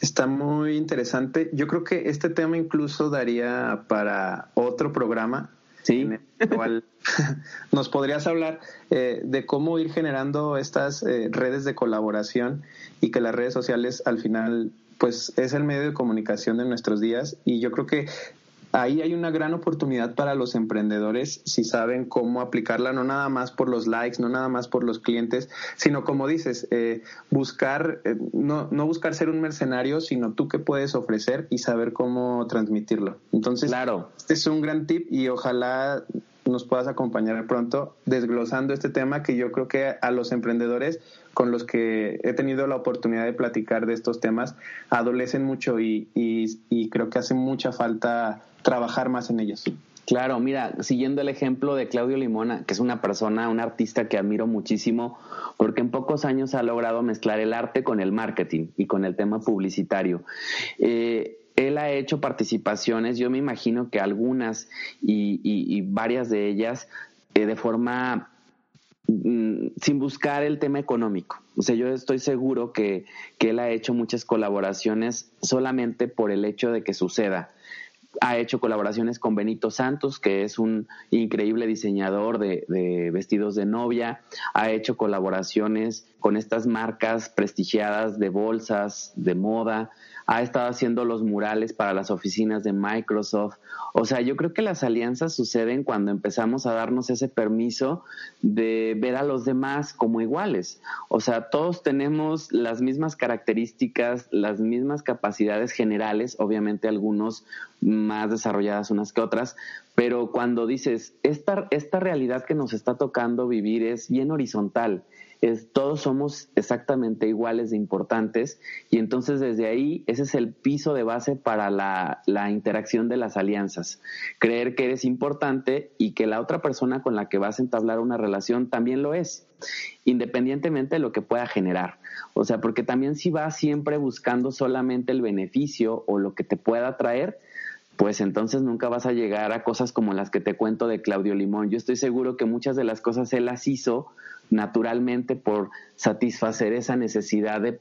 D: Está muy interesante. Yo creo que este tema incluso daría para otro programa Sí. En el cual nos podrías hablar eh, de cómo ir generando estas eh, redes de colaboración y que las redes sociales al final pues es el medio de comunicación de nuestros días y yo creo que ahí hay una gran oportunidad para los emprendedores si saben cómo aplicarla, no nada más por los likes, no nada más por los clientes, sino como dices, eh, buscar, eh, no, no buscar ser un mercenario, sino tú qué puedes ofrecer y saber cómo transmitirlo. Entonces, claro. este es un gran tip y ojalá nos puedas acompañar pronto desglosando este tema que yo creo que a los emprendedores con los que he tenido la oportunidad de platicar de estos temas adolecen mucho y, y, y creo que hace mucha falta trabajar más en ellos.
C: Claro, mira, siguiendo el ejemplo de Claudio Limona, que es una persona, un artista que admiro muchísimo, porque en pocos años ha logrado mezclar el arte con el marketing y con el tema publicitario. Eh, él ha hecho participaciones, yo me imagino que algunas y, varias de ellas eh, de forma sin buscar el tema económico. O sea, yo estoy seguro que, que él ha hecho muchas colaboraciones solamente por el hecho de que suceda ha hecho colaboraciones con Benito Santos, que es un increíble diseñador de, de, vestidos de novia. Ha hecho colaboraciones con estas marcas prestigiadas de bolsas, de moda ha estado haciendo los murales para las oficinas de Microsoft. O sea, yo creo que las alianzas suceden cuando empezamos a darnos ese permiso de ver a los demás como iguales. O sea, todos tenemos las mismas características, las mismas capacidades generales, obviamente algunos más desarrolladas unas que otras, pero cuando dices, esta, esta realidad que nos está tocando vivir es bien horizontal es todos somos exactamente iguales de importantes y entonces desde ahí ese es el piso de base para la, la interacción de las alianzas. Creer que eres importante y que la otra persona con la que vas a entablar una relación también lo es, independientemente de lo que pueda generar. O sea, porque también si vas siempre buscando solamente el beneficio o lo que te pueda traer, pues entonces nunca vas a llegar a cosas como las que te cuento de Claudio Limón. Yo estoy seguro que muchas de las cosas él las hizo naturalmente por satisfacer esa necesidad de,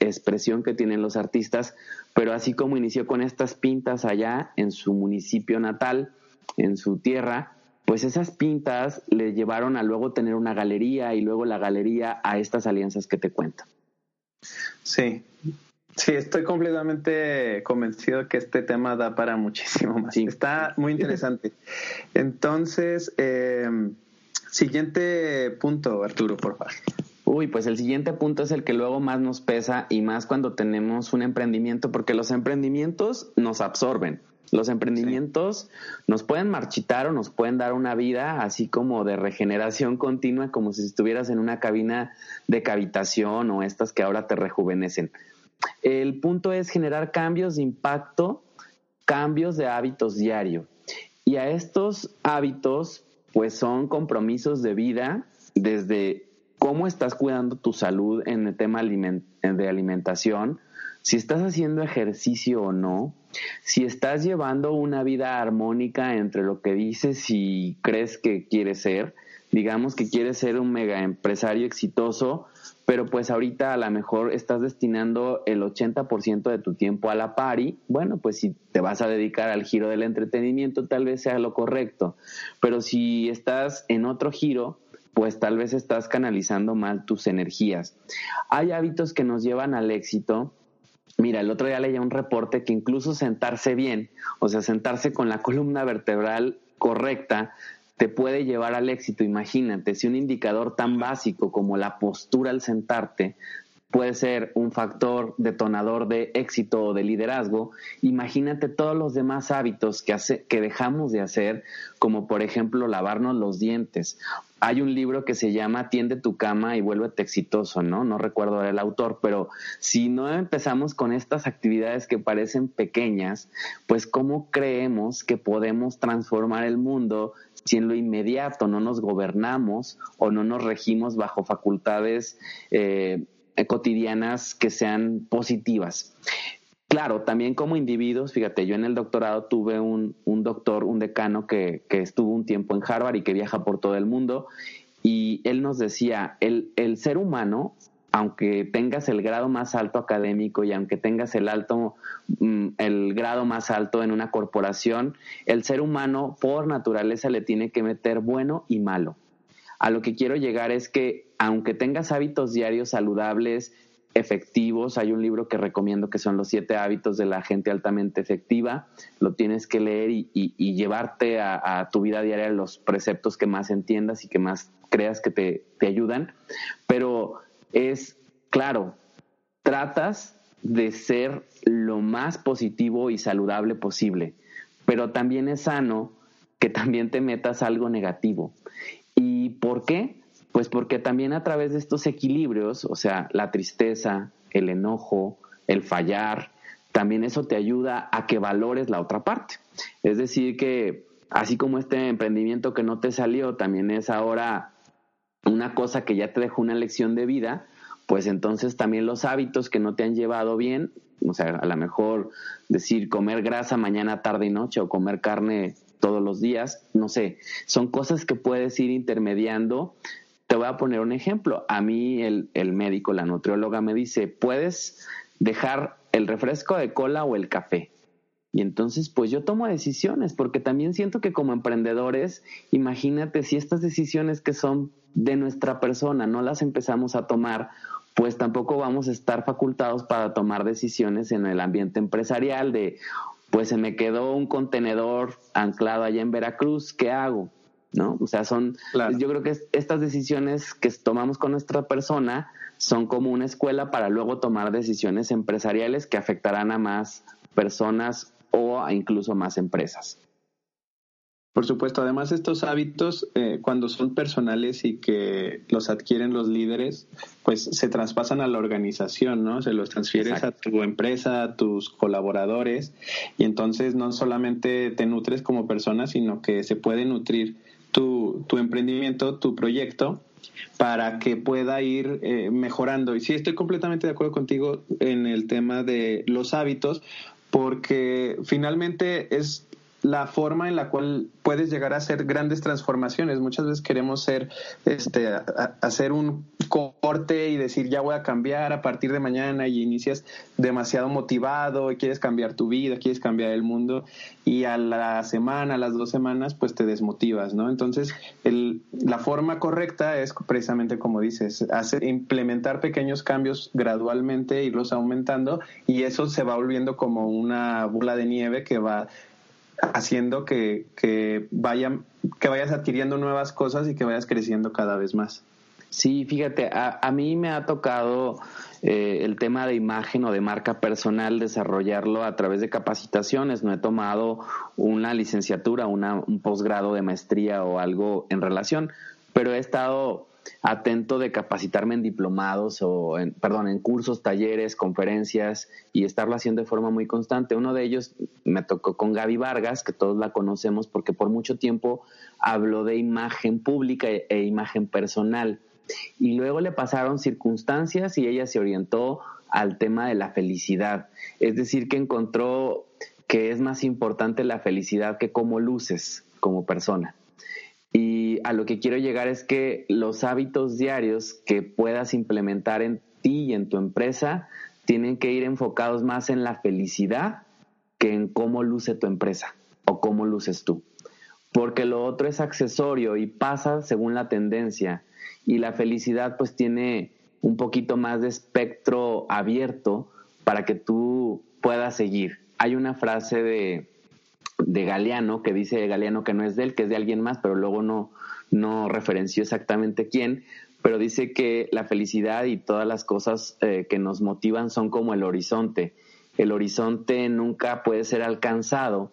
C: expresión que tienen los artistas, pero así como inició con estas pintas allá en su municipio natal, en su tierra, pues esas pintas le llevaron a luego tener una galería y luego la galería a estas alianzas que te cuento.
D: Sí, Sí, estoy completamente convencido que este tema da para muchísimo más. Está muy interesante. Entonces, em, siguiente punto, Arturo, por favor.
C: Uy, pues el siguiente punto es el que luego más nos pesa y más cuando tenemos un emprendimiento, porque los emprendimientos nos absorben. Los emprendimientos nos pueden marchitar o nos pueden dar una vida así como de regeneración continua, como si estuvieras en una cabina de cavitación o estas que ahora te rejuvenecen. El punto es generar cambios de impacto, cambios de hábitos diario. Y a estos hábitos, pues son compromisos de vida desde cómo estás cuidando tu salud en el tema de alimentación, si estás haciendo ejercicio o no, si estás llevando una vida armónica entre lo que dices y crees que quieres ser, digamos que quieres ser un mega empresario exitoso, pero pues ahorita a lo mejor estás destinando el 80% de tu tiempo a la pari, bueno, pues si te vas a dedicar al giro del entretenimiento, tal vez sea lo correcto, pero si estás en otro giro, pues tal vez estás canalizando mal tus energías. Hay hábitos que nos llevan al éxito. Mira, el otro día leía un reporte que incluso sentarse bien, o sea, sentarse con la columna vertebral correcta, te puede llevar al éxito. Imagínate, si un indicador tan básico como la postura al sentarte puede ser un factor detonador de éxito o de liderazgo, imagínate todos los demás hábitos que, hace, que dejamos de hacer, como por ejemplo lavarnos los dientes. Hay un libro que se llama Tiende tu cama y vuélvete exitoso, ¿no? No recuerdo el autor, pero si no empezamos con estas actividades que parecen pequeñas, pues ¿cómo creemos que podemos transformar el mundo si en lo inmediato no nos gobernamos o no nos regimos bajo facultades eh, cotidianas que sean positivas. Claro, también como individuos, fíjate, yo en el doctorado tuve un, doctor, un decano que, que, estuvo un tiempo en Harvard y que viaja por todo el mundo, y él nos decía, el, el ser humano aunque tengas el grado más alto académico y aunque tengas el alto mm, el grado más alto en una corporación, el ser humano por naturaleza le tiene que meter bueno y malo. A lo que quiero llegar es que aunque tengas hábitos diarios saludables, efectivos, hay un libro que recomiendo que son los siete hábitos de la gente altamente efectiva, lo tienes que leer y, llevarte a, tu vida diaria los preceptos que más entiendas y que más creas que te, ayudan, pero es, claro, tratas de ser lo más positivo y saludable posible, pero también es sano que también te metas algo negativo. ¿Y por qué? Pues porque también a través de estos equilibrios, o sea, la tristeza, el enojo, el fallar, también eso te ayuda a que valores la otra parte. Es decir, que así como este emprendimiento que no te salió, también es ahora una cosa que ya te dejó una lección de vida, pues entonces también los hábitos que no te han llevado bien, o sea, a lo mejor decir comer grasa mañana, tarde y noche o comer carne todos los días, no sé, son cosas que puedes ir intermediando. Te voy a poner un ejemplo. A mí el, el médico, la nutrióloga me dice, puedes dejar el refresco de cola o el café. Y entonces, pues yo tomo decisiones, porque también siento que como emprendedores, imagínate si estas decisiones que son de nuestra persona no las empezamos a tomar, pues tampoco vamos a estar facultados para tomar decisiones en el ambiente empresarial de, pues se me quedó un contenedor anclado allá en Veracruz, ¿qué hago? ¿No? O sea, son, yo creo que estas decisiones que tomamos con nuestra persona son como una escuela para luego tomar decisiones empresariales que afectarán a más personas o incluso más empresas.
D: Por supuesto, además estos hábitos, eh, cuando son personales y que los adquieren los líderes, pues se traspasan a la organización, ¿no? Se los transfieres a tu empresa, a tus colaboradores, y entonces no solamente te nutres como persona, sino que se puede nutrir tu, tu emprendimiento, tu proyecto, para que pueda ir eh, mejorando. Y sí, estoy completamente de acuerdo contigo en el tema de los hábitos, porque finalmente es la forma en la cual puedes llegar a hacer grandes transformaciones. Muchas veces queremos ser, este, hacer un corte y decir ya voy a cambiar a partir de mañana y inicias demasiado motivado y quieres cambiar tu vida, quieres cambiar el mundo y a la semana, a las dos semanas, pues te desmotivas, ¿no? Entonces, el, la forma correcta es precisamente como dices, hacer, implementar pequeños cambios gradualmente, irlos aumentando y eso se va volviendo como una bola de nieve que va haciendo que, que, vayan, que vayas adquiriendo nuevas cosas y que vayas creciendo cada vez más.
C: Sí, fíjate, a, mí me ha tocado eh, el tema de imagen o de marca personal desarrollarlo a través de capacitaciones. No he tomado una licenciatura, una, un posgrado de maestría o algo en relación, pero he estado atento de capacitarme en diplomados o en, perdón, en cursos, talleres, conferencias y estarlo haciendo de forma muy constante. Uno de ellos me tocó con Gaby Vargas, que todos la conocemos porque por mucho tiempo habló de imagen pública e, e imagen personal. Y luego le pasaron circunstancias y ella se orientó al tema de la felicidad. Es decir, que encontró que es más importante la felicidad que cómo luces como persona. Y a lo que quiero llegar es que los hábitos diarios que puedas implementar en ti y en tu empresa tienen que ir enfocados más en la felicidad que en cómo luce tu empresa o cómo luces tú. Porque lo otro es accesorio y pasa según la tendencia. Y la felicidad pues tiene un poquito más de espectro abierto para que tú puedas seguir. Hay una frase de, de Galeano, que dice Galeano que no es de él, que es de alguien más, pero luego no, no referenció exactamente quién, pero dice que la felicidad y todas las cosas eh, que nos motivan son como el horizonte. El horizonte nunca puede ser alcanzado,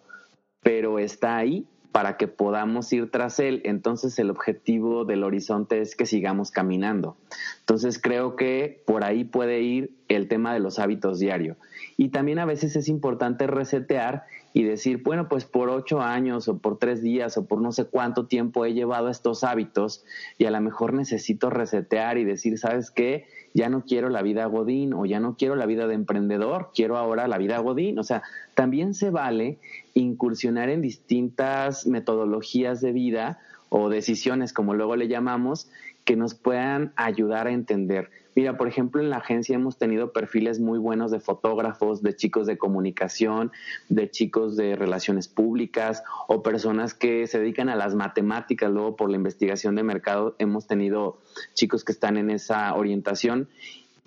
C: pero está ahí para que podamos ir tras él. Entonces el objetivo del horizonte es que sigamos caminando. Entonces creo que por ahí puede ir el tema de los hábitos diarios. Y también a veces es importante resetear y decir, bueno, pues por ocho años o por tres días o por no sé cuánto tiempo he llevado estos hábitos y a lo mejor necesito resetear y decir, ¿sabes qué? Ya no quiero la vida Godín o ya no quiero la vida de emprendedor, quiero ahora la vida Godín. O sea, también se vale incursionar en distintas metodologías de vida o decisiones, como luego le llamamos, que nos puedan ayudar a entender. Mira, por ejemplo, en la agencia hemos tenido perfiles muy buenos de fotógrafos, de chicos de comunicación, de chicos de relaciones públicas o personas que se dedican a las matemáticas. Luego, por la investigación de mercado, hemos tenido chicos que están en esa orientación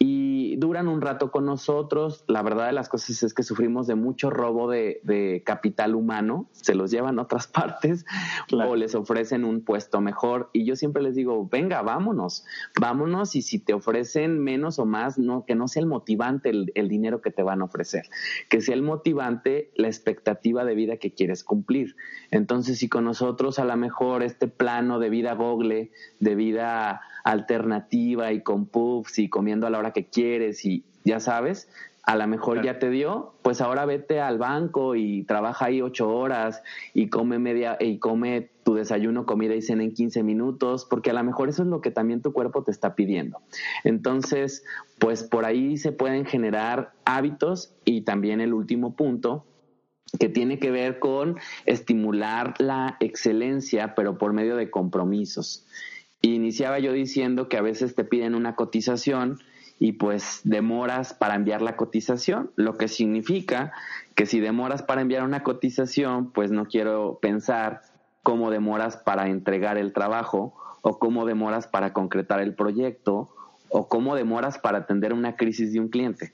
C: y duran un rato con nosotros. La verdad de las cosas es que sufrimos de mucho robo de, capital humano, se los llevan a otras partes o les ofrecen un puesto mejor. Y yo siempre les digo, venga, vámonos, vámonos y si te ofrecen menos o más, no, que no sea el motivante el, el dinero que te van a ofrecer, que sea el motivante la expectativa de vida que quieres cumplir. Entonces, si con nosotros a lo mejor este plano de vida gogle, de vida alternativa y con puffs y comiendo a la hora que quieres y ya sabes, a lo mejor ya te dio, pues ahora vete al banco y trabaja ahí ocho horas y come media y come tu desayuno, comida y cena en 15 minutos, porque a lo mejor eso es lo que también tu cuerpo te está pidiendo. Entonces, pues por ahí se pueden generar hábitos y también el último punto que tiene que ver con estimular la excelencia, pero por medio de compromisos. Iniciaba yo diciendo que a veces te piden una cotización y pues demoras para enviar la cotización, lo que significa que si demoras para enviar una cotización, pues no quiero pensar cómo demoras para entregar el trabajo o cómo demoras para concretar el proyecto o cómo demoras para atender una crisis de un cliente.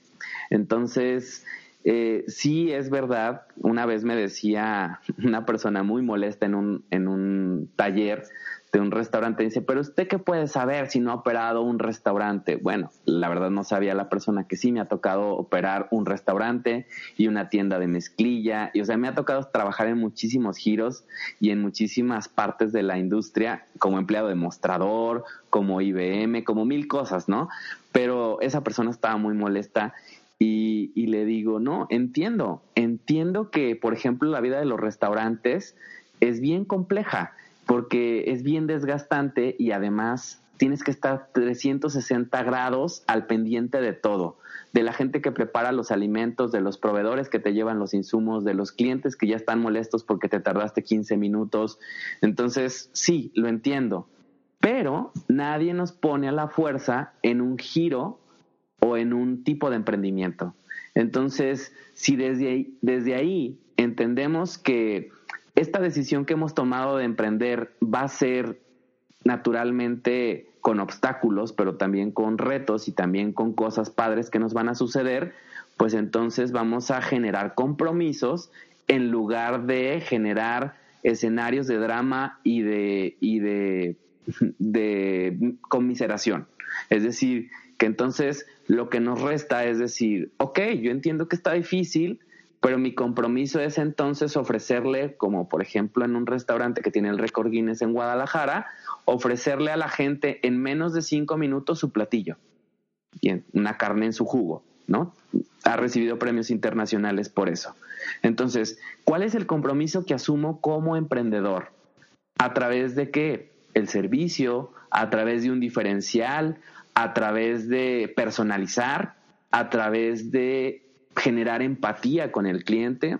C: Entonces, eh, sí es verdad, una vez me decía una persona muy molesta en un, en un taller, de un restaurante. Dice, pero usted qué puede saber si no ha operado un restaurante? Bueno, la verdad no sabía la persona que sí me ha tocado operar un restaurante y una tienda de mezclilla. Y o sea, me ha tocado trabajar en muchísimos giros y en muchísimas partes de la industria como empleado de mostrador, como IBM, como mil cosas, ¿no? Pero esa persona estaba muy molesta y, y le digo, no, entiendo, entiendo que, por ejemplo, la vida de los restaurantes es bien compleja porque es bien desgastante y además tienes que estar 360 grados al pendiente de todo, de la gente que prepara los alimentos, de los proveedores que te llevan los insumos, de los clientes que ya están molestos porque te tardaste 15 minutos. Entonces, sí, lo entiendo, pero nadie nos pone a la fuerza en un giro o en un tipo de emprendimiento. Entonces, si desde ahí, desde ahí entendemos que esta decisión que hemos tomado de emprender va a ser naturalmente con obstáculos, pero también con retos y también con cosas padres que nos van a suceder, pues entonces vamos a generar compromisos en lugar de generar escenarios de drama y de, y de, de conmiseración. Es decir, que entonces lo que nos resta es decir, ok, yo entiendo que está difícil, pero mi compromiso es entonces ofrecerle, como por ejemplo en un restaurante que tiene el récord Guinness en Guadalajara, ofrecerle a la gente en menos de cinco minutos su platillo. Bien, una carne en su jugo, ¿no? Ha recibido premios internacionales por eso. Entonces, ¿cuál es el compromiso que asumo como emprendedor? ¿A través de qué? El servicio, a través de un diferencial, a través de personalizar, a través de generar empatía con el cliente.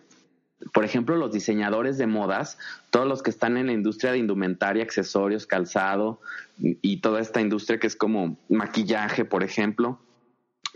C: Por ejemplo, los diseñadores de modas, todos los que están en la industria de indumentaria, accesorios, calzado y toda esta industria que es como maquillaje, por ejemplo,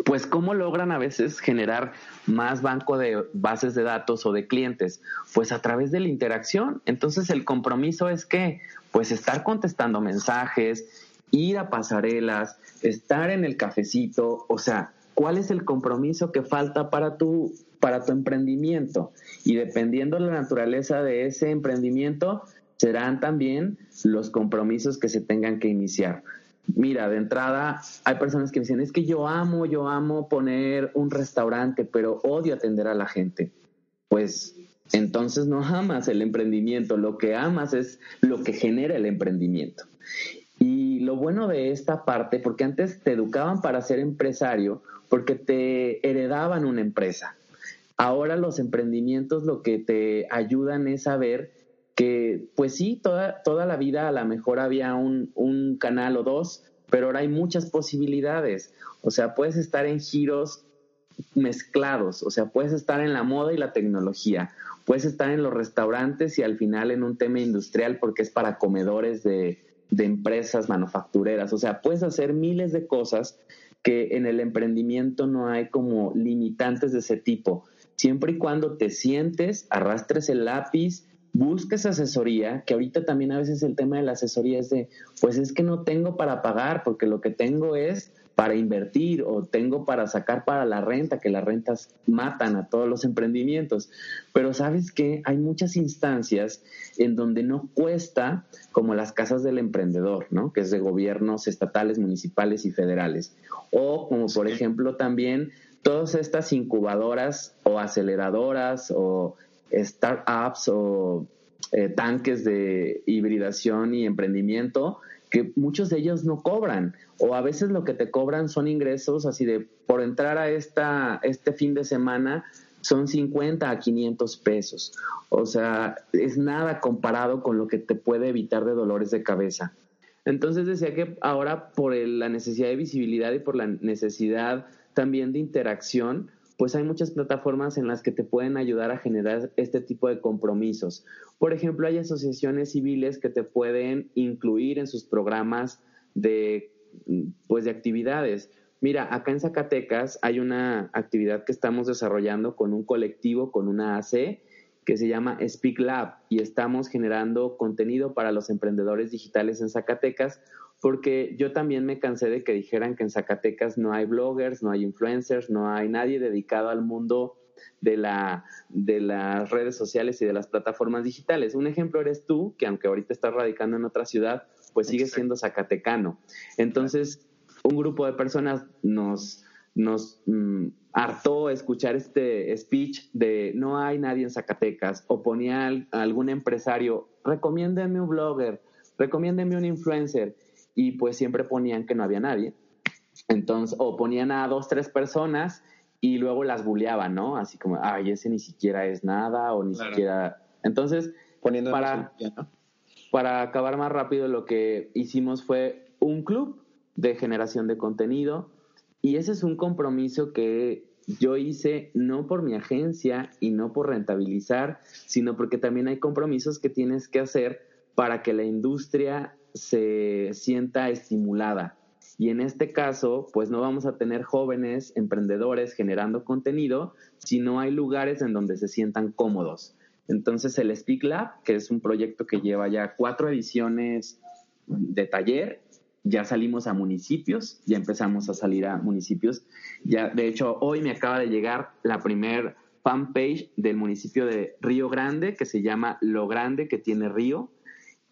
C: pues cómo logran a veces generar más banco de bases de datos o de clientes, pues a través de la interacción. Entonces el compromiso es que, pues estar contestando mensajes, ir a pasarelas, estar en el cafecito, o sea, cuál es el compromiso que falta para tu, para tu emprendimiento. Y dependiendo de la naturaleza de ese emprendimiento, serán también los compromisos que se tengan que iniciar. Mira, de entrada hay personas que dicen, es que yo amo, yo amo poner un restaurante, pero odio atender a la gente. Pues entonces no amas el emprendimiento, lo que amas es lo que genera el emprendimiento. Lo bueno de esta parte, porque antes te educaban para ser empresario, porque te heredaban una empresa. Ahora los emprendimientos lo que te ayudan es a ver que, pues sí, toda, toda la vida a lo mejor había un, un canal o dos, pero ahora hay muchas posibilidades. O sea, puedes estar en giros mezclados, o sea, puedes estar en la moda y la tecnología, puedes estar en los restaurantes y al final en un tema industrial porque es para comedores de, de empresas manufactureras, o sea, puedes hacer miles de cosas que en el emprendimiento no hay como limitantes de ese tipo. Siempre y cuando te sientes, arrastres el lápiz, busques asesoría, que ahorita también a veces el tema de la asesoría es de, pues es que no tengo para pagar, porque lo que tengo es para invertir o tengo para sacar para la renta, que las rentas matan a todos los emprendimientos. Pero sabes que hay muchas instancias en donde no cuesta como las casas del emprendedor, ¿no? Que es de gobiernos estatales, municipales y federales. O como por ejemplo también todas estas incubadoras o aceleradoras o startups o eh, tanques de hibridación y emprendimiento que muchos de ellos no cobran o a veces lo que te cobran son ingresos así de por entrar a esta este fin de semana son 50 a 500 pesos. O sea, es nada comparado con lo que te puede evitar de dolores de cabeza. Entonces decía que ahora por la necesidad de visibilidad y por la necesidad también de interacción, pues hay muchas plataformas en las que te pueden ayudar a generar este tipo de compromisos. Por ejemplo, hay asociaciones civiles que te pueden incluir en sus programas de, pues, de actividades. Mira, acá en Zacatecas hay una actividad que estamos desarrollando con un colectivo, con una AC, que se llama Speak Lab y estamos generando contenido para los emprendedores digitales en Zacatecas porque yo también me cansé de que dijeran que en Zacatecas no hay bloggers, no hay influencers, no hay nadie dedicado al mundo de, la, de las redes sociales y de las plataformas digitales. Un ejemplo eres tú, que aunque ahorita estás radicando en otra ciudad, pues sigues siendo zacatecano. Entonces, un grupo de personas nos, nos mm, hartó escuchar este speech de no hay nadie en Zacatecas o ponía a algún empresario, recomiéndenme un blogger, recomiéndenme un influencer y pues siempre ponían que no había nadie. Entonces, o ponían a dos, tres personas y luego las bulleaban, ¿no? Así como, ay, ese ni siquiera es nada o ni siquiera... Entonces, Poniendo para, para acabar más rápido, lo que hicimos fue un club de generación de contenido y ese es un compromiso que yo hice no por mi agencia y no por rentabilizar, sino porque también hay compromisos que tienes que hacer para que la industria se sienta estimulada. Y en este caso, pues no vamos a tener jóvenes emprendedores generando contenido si no hay lugares en donde se sientan cómodos. Entonces el Speak Lab, que es un proyecto que lleva ya cuatro ediciones de taller, ya salimos a municipios, ya empezamos a salir a municipios. Ya, de hecho, hoy me acaba de llegar la primer fanpage del municipio de Río Grande, que se llama Lo Grande que tiene Río.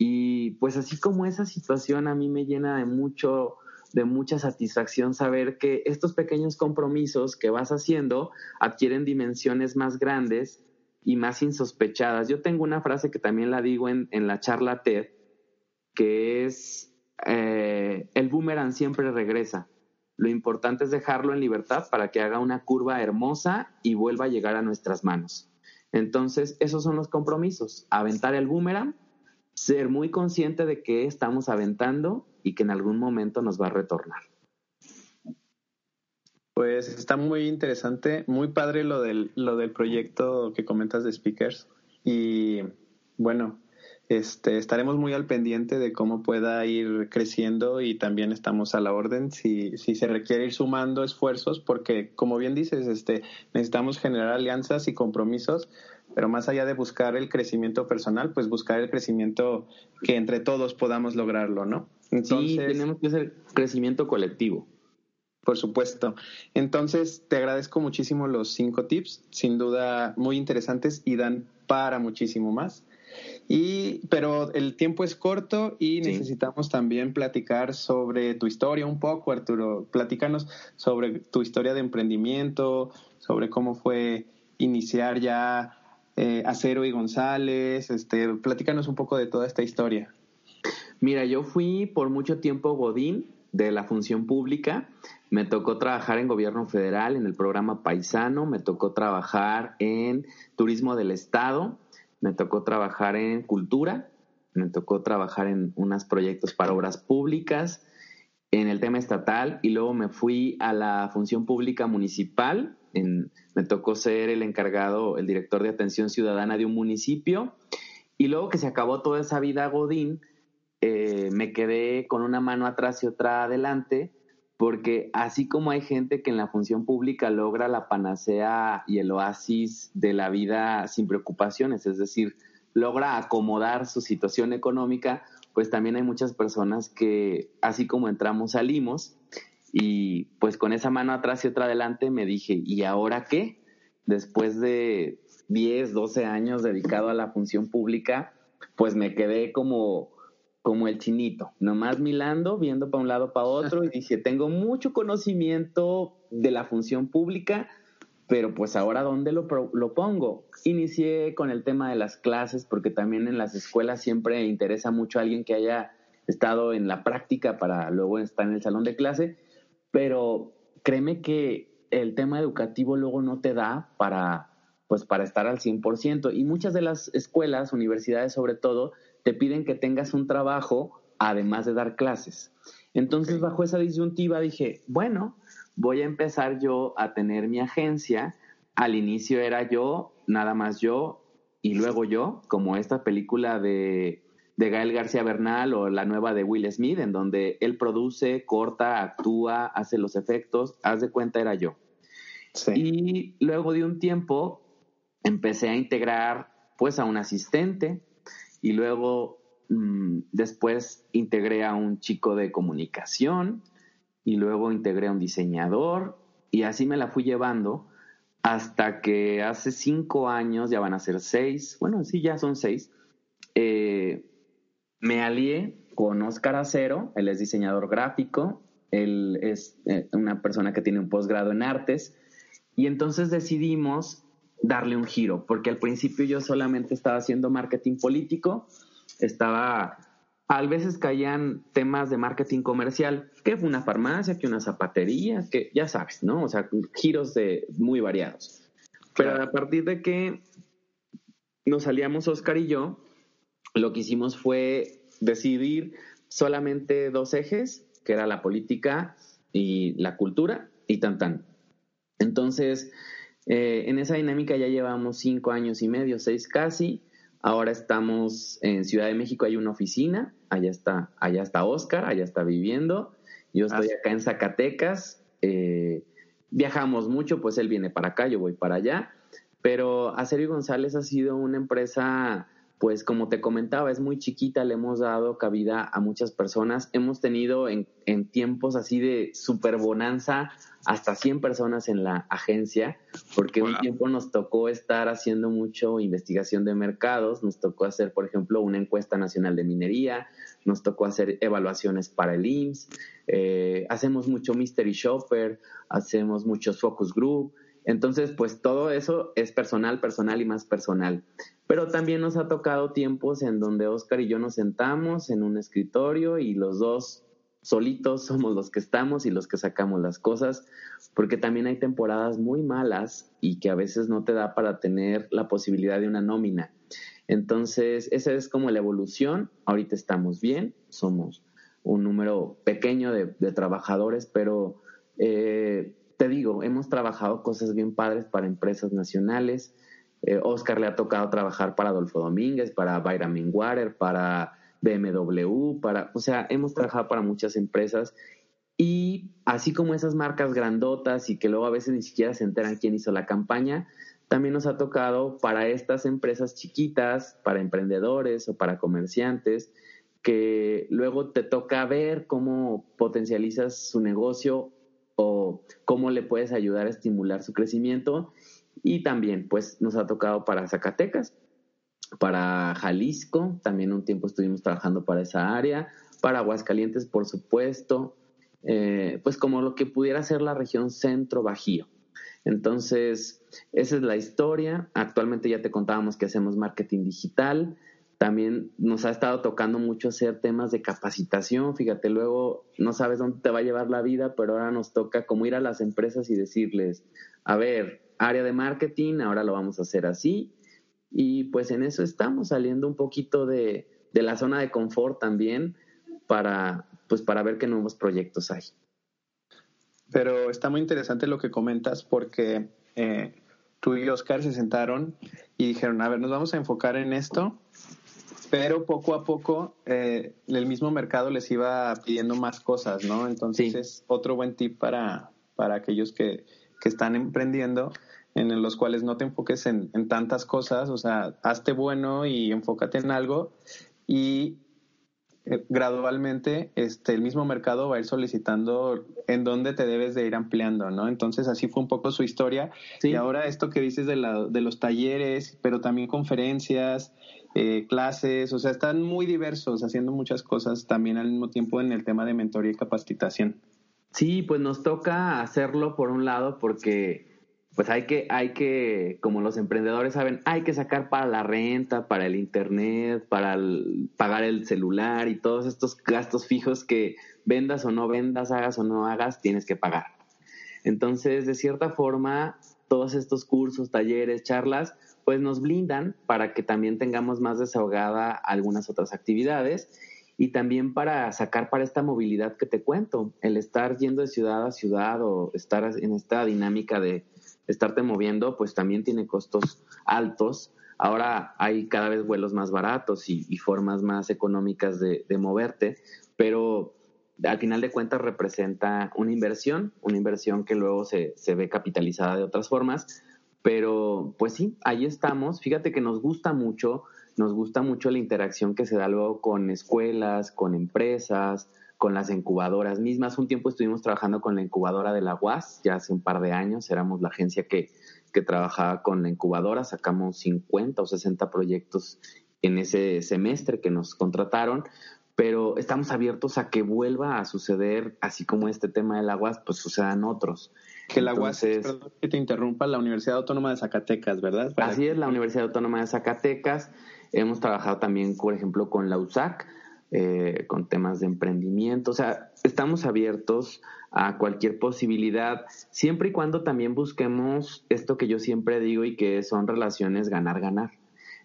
C: Y pues así como esa situación a mí me llena de mucho de mucha satisfacción saber que estos pequeños compromisos que vas haciendo adquieren dimensiones más grandes y más insospechadas. Yo tengo una frase que también la digo en, en la charla TED, que es eh, el boomerang siempre regresa. Lo importante es dejarlo en libertad para que haga una curva hermosa y vuelva a llegar a nuestras manos. Entonces, esos son los compromisos. Aventar el boomerang, ser muy consciente de que estamos aventando y que en algún momento nos va a retornar.
D: Pues está muy interesante, muy padre lo del, lo del proyecto que comentas de speakers. Y bueno, este, estaremos muy al pendiente de cómo pueda ir creciendo y también estamos a la orden si, si se requiere ir sumando esfuerzos porque como bien dices este, necesitamos generar alianzas y compromisos pero más allá de buscar el crecimiento personal pues buscar el crecimiento que entre todos podamos lograrlo ¿no?
C: Entonces, sí, tenemos que hacer crecimiento colectivo
D: por supuesto. Entonces, te agradezco muchísimo los cinco tips, sin duda muy interesantes y dan para muchísimo más. Y, pero el tiempo es corto y necesitamos también platicar sobre tu historia un poco, Arturo. Platícanos sobre tu historia de emprendimiento, sobre cómo fue iniciar ya eh, Acero y González. Este, un poco de toda esta historia.
C: Mira, yo fui por mucho tiempo Godín de la función pública. Me tocó trabajar en gobierno federal, en el programa Paisano, me tocó trabajar en turismo del Estado, me tocó trabajar en cultura, me tocó trabajar en unos proyectos para obras públicas, en el tema estatal y luego me fui a la función pública municipal. Me tocó ser el encargado, el director de atención ciudadana de un municipio. Y luego que se acabó toda esa vida Godín, eh, me quedé con una mano atrás y otra adelante porque así como hay gente que en la función pública logra la panacea y el oasis de la vida sin preocupaciones, es decir, logra acomodar su situación económica, pues también hay muchas personas que así como entramos, salimos y pues con esa mano atrás y otra adelante me dije, ¿y ahora qué? Después de 10, 12 años dedicado a la función pública, pues me quedé como como el chinito, nomás milando, viendo para un lado, para otro, y dije, tengo mucho conocimiento de la función pública, pero pues ahora ¿dónde lo, lo pongo? Inicié con el tema de las clases, porque también en las escuelas siempre interesa mucho a alguien que haya estado en la práctica para luego estar en el salón de clase, pero créeme que el tema educativo luego no te da para pues para estar al 100% y muchas de las escuelas, universidades sobre todo, te piden que tengas un trabajo además de dar clases. Entonces, bajo esa disyuntiva dije, bueno, voy a empezar yo a tener mi agencia. Al inicio era yo, nada más yo, y luego yo, como esta película de, de Gael García Bernal o la nueva de Will Smith, en donde él produce, corta, actúa, hace los efectos, haz de cuenta era yo. Y luego de un tiempo empecé a integrar pues a un asistente, y luego mm, después integré a un chico de comunicación y luego integré a un diseñador y así me la fui llevando hasta que hace cinco años, ya van a ser seis, bueno, sí, ya son seis, eh, me alié con Oscar Acero, él es diseñador gráfico, él es eh, una persona que tiene un posgrado en artes, y entonces decidimos darle un giro, porque al principio yo solamente estaba haciendo marketing político, estaba, a veces caían temas de marketing comercial, que fue una farmacia, que una zapatería, que ya sabes, ¿no? O sea, giros de muy variados. Pero a partir de que nos salíamos Oscar y yo, lo que hicimos fue decidir solamente dos ejes, que era la política y la cultura, y tan tan. Entonces, eh, en esa dinámica ya llevamos cinco años y medio, seis casi. Ahora estamos en Ciudad de México, hay una oficina, allá está, allá está Oscar, allá está viviendo. Yo estoy ah, acá en Zacatecas. Eh, viajamos mucho, pues él viene para acá, yo voy para allá. Pero Acerio González ha sido una empresa pues como te comentaba, es muy chiquita, le hemos dado cabida a muchas personas. Hemos tenido en, tiempos así de super bonanza hasta 100 personas en la agencia, porque un tiempo nos tocó estar haciendo mucho investigación de mercados, nos tocó hacer, por ejemplo, una encuesta nacional de minería, nos tocó hacer evaluaciones para el IMSS, eh, hacemos mucho mystery shopper, hacemos muchos focus group, entonces, pues todo eso es personal, personal y más personal. Pero también nos ha tocado tiempos en donde Oscar y yo nos sentamos en un escritorio y los dos solitos somos los que estamos y los que sacamos las cosas, porque también hay temporadas muy malas y que a veces no te da para tener la posibilidad de una nómina. Entonces, esa es como la evolución. Ahorita estamos bien, somos un número pequeño de, trabajadores, pero eh, te digo, hemos trabajado cosas bien padres para empresas nacionales. Eh, Oscar le ha tocado trabajar para Adolfo Domínguez, para Vitamin Water, para BMW, para, o sea, hemos trabajado para muchas empresas y así como esas marcas grandotas y que luego a veces ni siquiera se enteran quién hizo la campaña, también nos ha tocado para estas empresas chiquitas, para emprendedores o para comerciantes, que luego te toca ver cómo potencializas su negocio o cómo le puedes ayudar a estimular su crecimiento. Y también, pues, nos ha tocado para Zacatecas, para Jalisco, también un tiempo estuvimos trabajando para esa área, para Aguascalientes, por supuesto, eh, pues como lo que pudiera ser la región centro-bajío. Entonces, esa es la historia. Actualmente ya te contábamos que hacemos marketing digital. También nos ha estado tocando mucho hacer temas de capacitación. Fíjate, luego no sabes dónde te va a llevar la vida, pero ahora nos toca como ir a las empresas y decirles, a ver, área de marketing, ahora lo vamos a hacer así. Y pues en eso estamos saliendo un poquito de, la zona de confort también para, pues para ver qué nuevos proyectos hay.
D: Pero está muy interesante lo que comentas porque eh, tú y Oscar se sentaron y dijeron, a ver, nos vamos a enfocar en esto pero poco a poco eh, el mismo mercado les iba pidiendo más cosas, ¿no? Entonces es otro buen tip para, para aquellos que, que, están emprendiendo, en los cuales no te enfoques en, en, tantas cosas, o sea, hazte bueno y enfócate en algo y eh, gradualmente este, el mismo mercado va a ir solicitando en dónde te debes de ir ampliando, ¿no? Entonces así fue un poco su historia. Y ahora esto que dices de, la, de los talleres, pero también conferencias, eh, clases, o sea, están muy diversos, haciendo muchas cosas también al mismo tiempo en el tema de mentoría y capacitación.
C: Sí, pues nos toca hacerlo por un lado porque pues hay que, hay que, como los emprendedores saben, hay que sacar para la renta, para el internet, para pagar el celular y todos estos gastos fijos que vendas o no vendas, hagas o no hagas, tienes que pagar. Entonces, de cierta forma, todos estos cursos, talleres, charlas, pues nos blindan para que también tengamos más desahogada algunas otras actividades y también para sacar para esta movilidad que te cuento, el estar yendo de ciudad a ciudad o estar en esta dinámica de estarte moviendo, pues también tiene costos altos. Ahora hay cada vez vuelos más baratos y, formas más económicas de, de moverte, pero al final de cuentas representa una inversión, una inversión que luego se, se, ve capitalizada de otras formas, pero pues sí, ahí estamos. Fíjate que nos gusta mucho, nos gusta mucho la interacción que se da luego con escuelas, con empresas, con las incubadoras mismas. Un tiempo estuvimos trabajando con la incubadora de la UAS, ya hace un par de años, éramos la agencia que, que trabajaba con la incubadora, sacamos 50 o 60 proyectos en ese semestre que nos contrataron, pero estamos abiertos a que vuelva a suceder, así como este tema del UAS, pues sucedan otros.
D: Que la UAS, perdón que te interrumpa, la Universidad Autónoma de Zacatecas, ¿verdad?
C: así es, la Universidad Autónoma de Zacatecas. Hemos trabajado también, por ejemplo, con la USAC, eh, con temas de emprendimiento. O sea, estamos abiertos a cualquier posibilidad, siempre y cuando también busquemos esto que yo siempre digo y que son relaciones ganar-ganar.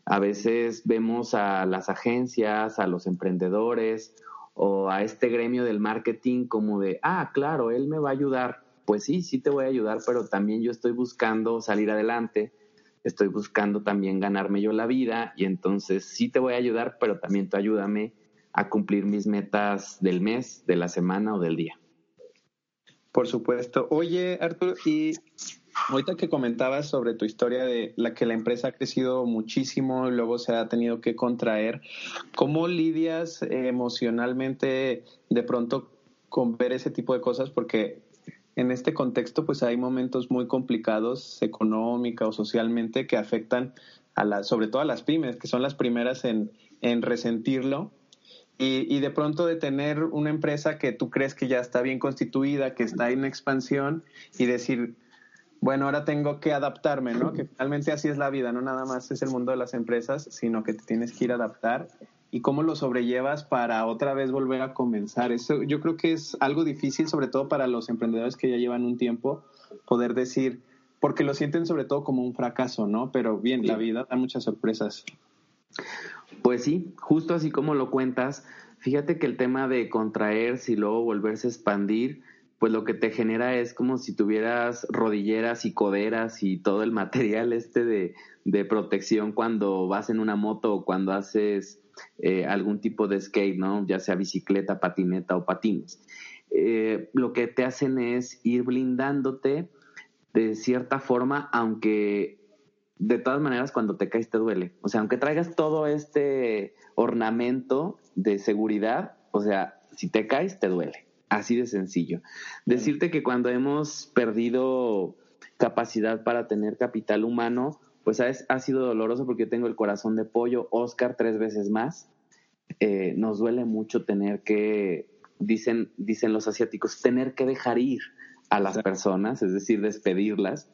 C: A veces vemos a las agencias, a los emprendedores o a este gremio del marketing como de, ah, claro, él me va a ayudar. Pues sí, sí te voy a ayudar, pero también yo estoy buscando salir adelante, estoy buscando también ganarme yo la vida y entonces sí te voy a ayudar, pero también tú ayúdame a cumplir mis metas del mes, de la semana o del día.
D: Por supuesto. Oye, Arturo, y Ahorita que comentabas sobre tu historia de la que la empresa ha crecido muchísimo y luego se ha tenido que contraer, ¿cómo lidias emocionalmente de pronto con ver ese tipo de cosas? Porque en este contexto pues hay momentos muy complicados económica o socialmente que afectan a las, sobre todo a las pymes, que son las primeras en, en resentirlo. Y, y, de pronto de tener una empresa que tú crees que ya está bien constituida, que está en expansión y decir, bueno, ahora tengo que adaptarme, ¿no? Que finalmente así es la vida, no nada más es el mundo de las empresas, sino que te tienes que ir a adaptar y cómo lo sobrellevas para otra vez volver a comenzar. Eso yo creo que es algo difícil, sobre todo para los emprendedores que ya llevan un tiempo, poder decir, porque lo sienten sobre todo como un fracaso, ¿no? Pero bien, la vida da muchas sorpresas.
C: Pues sí, justo así como lo cuentas, fíjate que el tema de contraerse y luego volverse a expandir, pues lo que te genera es como si tuvieras rodilleras y coderas y todo el material este de, de protección cuando vas en una moto o cuando haces eh, algún tipo de skate, ¿no? Ya sea bicicleta, patineta o patines. Eh, lo que te hacen es ir blindándote de cierta forma, aunque de todas maneras cuando te caes te duele. O sea, aunque traigas todo este ornamento de seguridad, o sea, si te caes te duele. Así de sencillo. Decirte que cuando hemos perdido capacidad para tener capital humano, pues ha, sido doloroso porque yo tengo el corazón de pollo, Oscar tres veces más. Eh, nos duele mucho tener que, dicen, dicen los asiáticos, tener que dejar ir a las personas, es decir, despedirlas.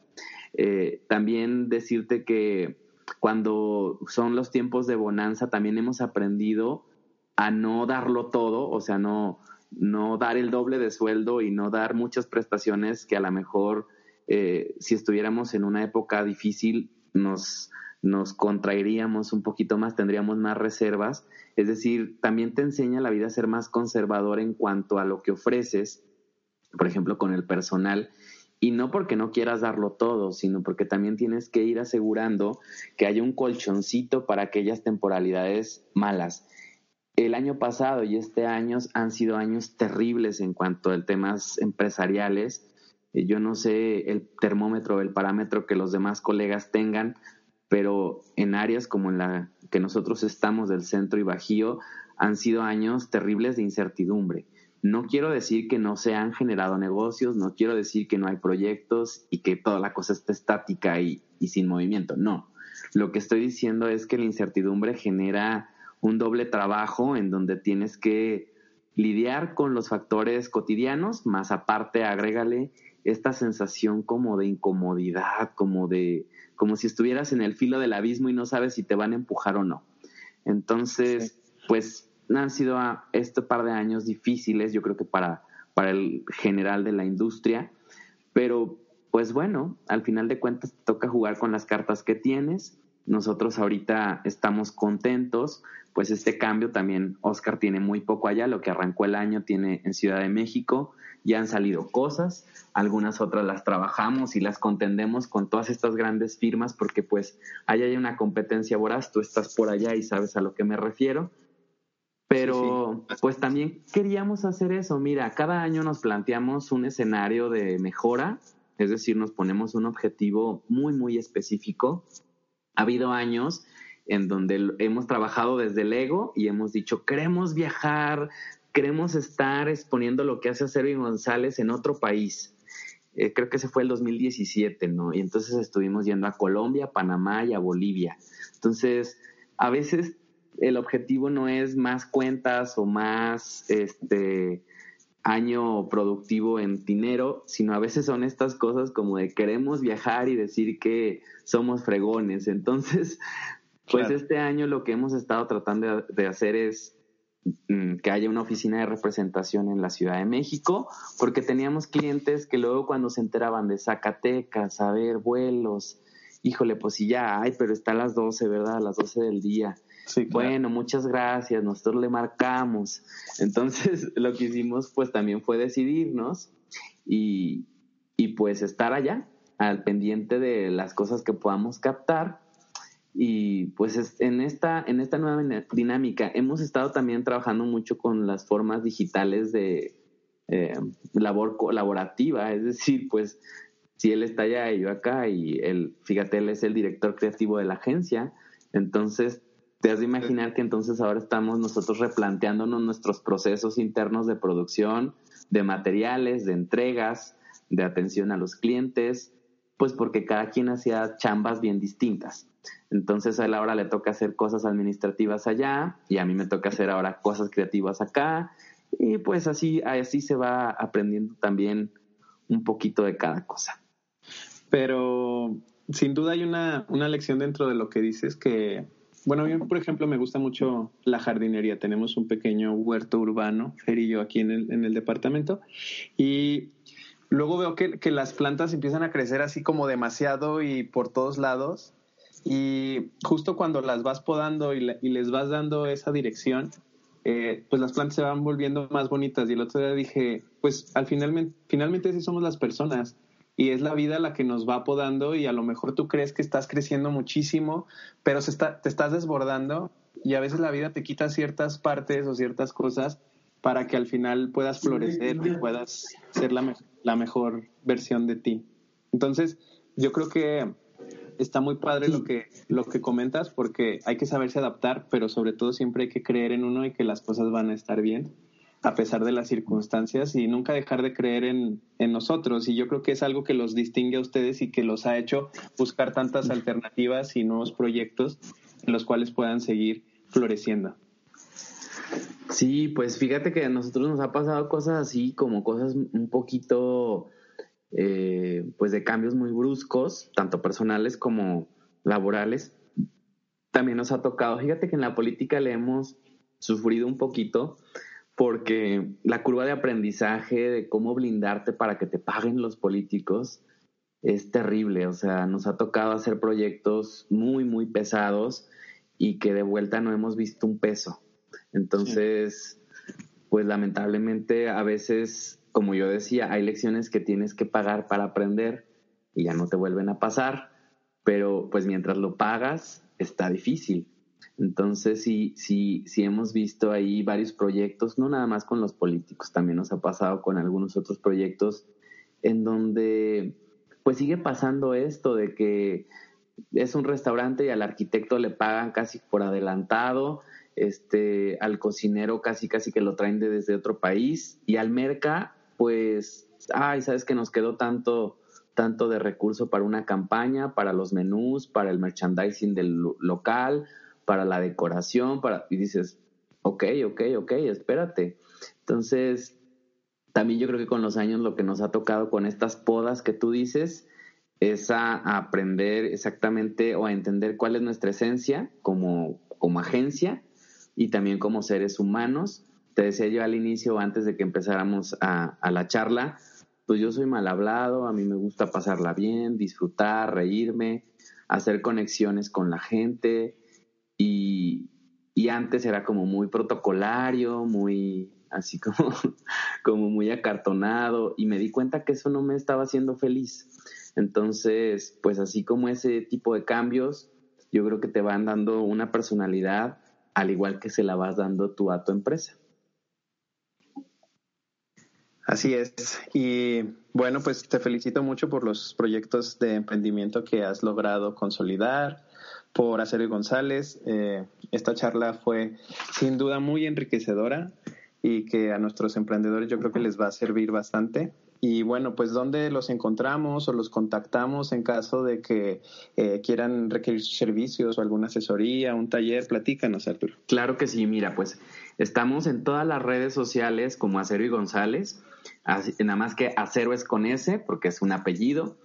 C: Eh, también decirte que cuando son los tiempos de bonanza, también hemos aprendido a no darlo todo, o sea, no, no dar el doble de sueldo y no dar muchas prestaciones que a lo mejor eh, si estuviéramos en una época difícil nos, nos contraeríamos un poquito más, tendríamos más reservas. Es decir, también te enseña la vida a ser más conservador en cuanto a lo que ofreces, por ejemplo, con el personal. Y no porque no quieras darlo todo, sino porque también tienes que ir asegurando que haya un colchoncito para aquellas temporalidades malas el año pasado y este año han sido años terribles en cuanto a temas empresariales. Eh, yo no sé el termómetro, el parámetro que los demás colegas tengan, pero en áreas como en la que nosotros estamos del centro y bajío, han sido años terribles de incertidumbre. No quiero decir que no se han generado negocios, no quiero decir que no hay proyectos y que toda la cosa esté estática y, y sin movimiento. No. Lo que estoy diciendo es que la incertidumbre genera un doble trabajo en donde tienes que lidiar con los factores cotidianos, más aparte agrégale esta sensación como de incomodidad, como de como si estuvieras en el filo del abismo y no sabes si te van a empujar o no. Entonces, pues han sido este par de años difíciles, yo creo que para, para el general de la industria, pero pues bueno, al final de cuentas te toca jugar con las cartas que tienes. Nosotros ahorita estamos contentos, pues este cambio también Oscar tiene muy poco allá, lo que arrancó el año tiene en Ciudad de México, ya han salido cosas, algunas otras las trabajamos y las contendemos con todas estas grandes firmas porque pues allá hay una competencia voraz, tú estás por allá y sabes a lo que me refiero. Pero pues también queríamos hacer eso, mira, cada año nos planteamos un escenario de mejora, es decir, nos ponemos un objetivo muy, muy específico. Ha habido años en donde hemos trabajado desde el ego y hemos dicho, queremos viajar, queremos estar exponiendo lo que hace Servin González en otro país. Eh, creo que ese fue el 2017, ¿no? Y entonces estuvimos yendo a Colombia, Panamá y a Bolivia. Entonces, a veces el objetivo no es más cuentas o más este año productivo en dinero, sino a veces son estas cosas como de queremos viajar y decir que somos fregones. Entonces, pues este año lo que hemos estado tratando de hacer es mm, que haya una oficina de representación en la Ciudad de México, porque teníamos clientes que luego cuando se enteraban de Zacatecas, a ver, vuelos, híjole, pues sí ya hay, pero está a las 12, ¿verdad? A las 12 del día. Bueno, muchas gracias, nosotros le marcamos. Entonces, lo que hicimos pues también fue decidirnos y, y pues estar allá, al pendiente de las cosas que podamos captar. Y pues en esta, en esta nueva dinámica hemos estado también trabajando mucho con las formas digitales de eh, labor colaborativa, es decir, pues si él está allá y yo acá y él, fíjate, él es el director creativo de la agencia, entonces te has de imaginar que entonces ahora estamos nosotros replanteándonos nuestros procesos internos de producción, de materiales, de entregas, de atención a los clientes, pues porque cada quien hacía chambas bien distintas. Entonces a él ahora le toca hacer cosas administrativas allá y a mí me toca hacer ahora cosas creativas acá y pues así, así se va aprendiendo también un poquito de cada cosa.
D: Pero sin duda hay una, una lección dentro de lo que dices que bueno, a por ejemplo, me gusta mucho la jardinería. Tenemos un pequeño huerto urbano, Fer y yo, aquí en el, en el departamento. Y luego veo que, que, las plantas empiezan a crecer así como demasiado y por todos lados. Y justo cuando las vas podando y, y les vas dando esa dirección, eh, pues las plantas se van volviendo más bonitas. Y el otro día dije, pues al final, finalmente sí somos las personas y es la vida la que nos va podando y a lo mejor tú crees que estás creciendo muchísimo, pero se está, te estás desbordando y a veces la vida te quita ciertas partes o ciertas cosas para que al final puedas florecer y puedas ser la, la mejor versión de ti. Entonces, yo creo que está muy padre lo que, lo que comentas porque hay que saberse adaptar, pero sobre todo siempre hay que creer en uno y que las cosas van a estar bien a pesar de las circunstancias y nunca dejar de creer en, nosotros. Y yo creo que es algo que los distingue a ustedes y que los ha hecho buscar tantas alternativas y nuevos proyectos en los cuales puedan seguir floreciendo.
C: Sí, pues fíjate que a nosotros nos ha pasado cosas así, como cosas un poquito, eh, pues de cambios muy bruscos, tanto personales como laborales. También nos ha tocado, fíjate que en la política le hemos sufrido un poquito, porque la curva de aprendizaje de cómo blindarte para que te paguen los políticos es terrible. O sea, nos ha tocado hacer proyectos muy, muy pesados y que de vuelta no hemos visto un peso. Entonces, pues lamentablemente a veces, como yo decía, hay lecciones que tienes que pagar para aprender y ya no te vuelven a pasar, pero pues mientras lo pagas está difícil. Entonces, sí, sí, sí hemos visto ahí varios proyectos, no nada más con los políticos, también nos ha pasado con algunos otros proyectos en donde pues sigue pasando esto de que es un restaurante y al arquitecto le pagan casi por adelantado, este, al cocinero casi casi que lo traen de desde otro país y al merca pues, ay, sabes que nos quedó tanto tanto de recurso para una campaña, para los menús, para el merchandising del local, para la decoración, para, y dices, ok, ok, ok, espérate. Entonces, también yo creo que con los años lo que nos ha tocado con estas podas que tú dices es a, aprender exactamente o a entender cuál es nuestra esencia como, como agencia y también como seres humanos. Te decía yo al inicio, antes de que empezáramos a, a la charla, pues yo soy mal hablado, a mí me gusta pasarla bien, disfrutar, reírme, hacer conexiones con la gente, y, antes era como muy protocolario, muy así como, como muy acartonado y me di cuenta que eso no me estaba haciendo feliz. Entonces, pues así como ese tipo de cambios, yo creo que te van dando una personalidad al igual que se la vas dando tú a tu empresa.
D: Así es. Y bueno, pues te felicito mucho por los proyectos de emprendimiento que has logrado consolidar, por Acero González. Eh, esta charla fue sin duda muy enriquecedora y que a nuestros emprendedores yo creo que les va a servir bastante. Y bueno, pues ¿dónde los encontramos o los contactamos en caso de que eh, quieran requerir sus servicios o alguna asesoría, un taller? Platícanos, Arturo.
C: Claro que sí, mira, pues estamos en todas las redes sociales como Acero y González, nada más que Acero es con S porque es un apellido.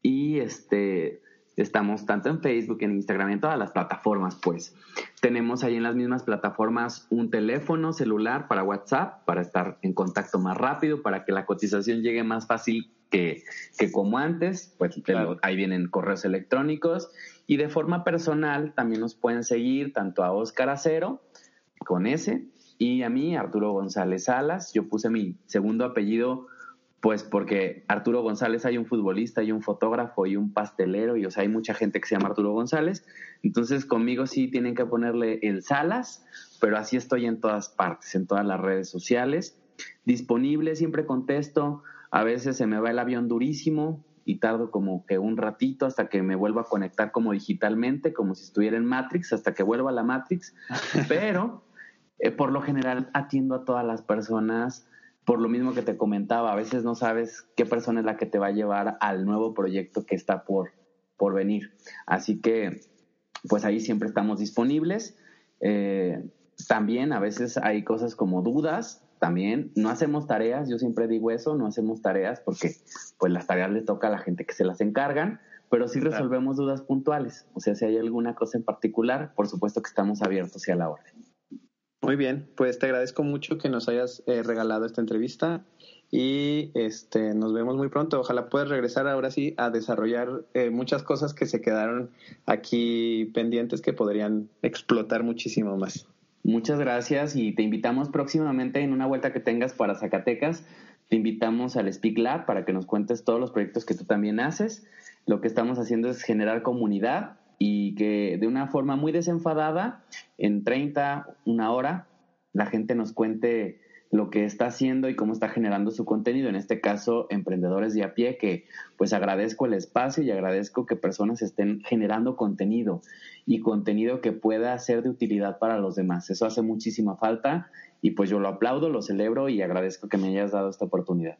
C: Y este, Estamos tanto en Facebook, en Instagram, en todas las plataformas, pues. Tenemos ahí en las mismas plataformas un teléfono celular para WhatsApp, para estar en contacto más rápido, para que la cotización llegue más fácil que, que como antes. Pues ahí vienen correos electrónicos. Y de forma personal también nos pueden seguir tanto a Oscar Acero, con S, y a mí, Arturo González Salas. Yo puse mi segundo apellido pues porque Arturo González hay un futbolista y un fotógrafo y un pastelero y o sea, hay mucha gente que se llama Arturo González. Entonces conmigo sí tienen que ponerle el Salas, pero así estoy en todas partes, en todas las redes sociales. Disponible, siempre contesto. A veces se me va el avión durísimo y tardo como que un ratito hasta que me vuelva a conectar como digitalmente, como si estuviera en Matrix, hasta que vuelva a la Matrix. Pero eh, por lo general atiendo a todas las personas por lo mismo que te comentaba, a veces no sabes qué persona es la que te va a llevar al nuevo proyecto que está por, por venir. Así que, pues ahí siempre estamos disponibles. Eh, también a veces hay cosas como dudas, también no hacemos tareas, yo siempre digo eso, no hacemos tareas porque pues las tareas le toca a la gente que se las encargan, pero sí resolvemos dudas puntuales. O sea, si hay alguna cosa en particular, por supuesto que estamos abiertos y a la orden.
D: Muy bien, pues te agradezco mucho que nos hayas eh, regalado esta entrevista y este nos vemos muy pronto. Ojalá puedas regresar ahora sí a desarrollar eh, muchas cosas que se quedaron aquí pendientes que podrían explotar muchísimo más.
C: Muchas gracias y te invitamos próximamente en una vuelta que tengas para Zacatecas. Te invitamos al Speak Lab para que nos cuentes todos los proyectos que tú también haces. Lo que estamos haciendo es generar comunidad y que de una forma muy desenfadada, en 30, una hora, la gente nos cuente lo que está haciendo y cómo está generando su contenido, en este caso emprendedores de a pie, que pues agradezco el espacio y agradezco que personas estén generando contenido y contenido que pueda ser de utilidad para los demás. Eso hace muchísima falta y pues yo lo aplaudo, lo celebro y agradezco que me hayas dado esta oportunidad.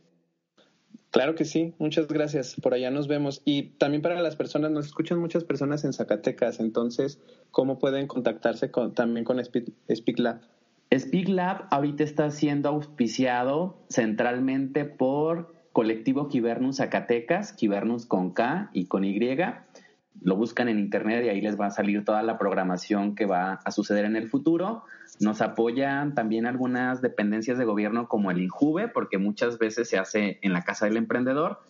D: Claro que sí, muchas gracias. Por allá nos vemos. Y también para las personas, nos escuchan muchas personas en Zacatecas, entonces, ¿cómo pueden contactarse con, también con Speak Lab?
C: Speak Lab ahorita está siendo auspiciado centralmente por Colectivo Kibernus Zacatecas, Kibernus con K y con Y lo buscan en internet y ahí les va a salir toda la programación que va a suceder en el futuro. Nos apoyan también algunas dependencias de gobierno como el INJUVE, porque muchas veces se hace en la casa del emprendedor,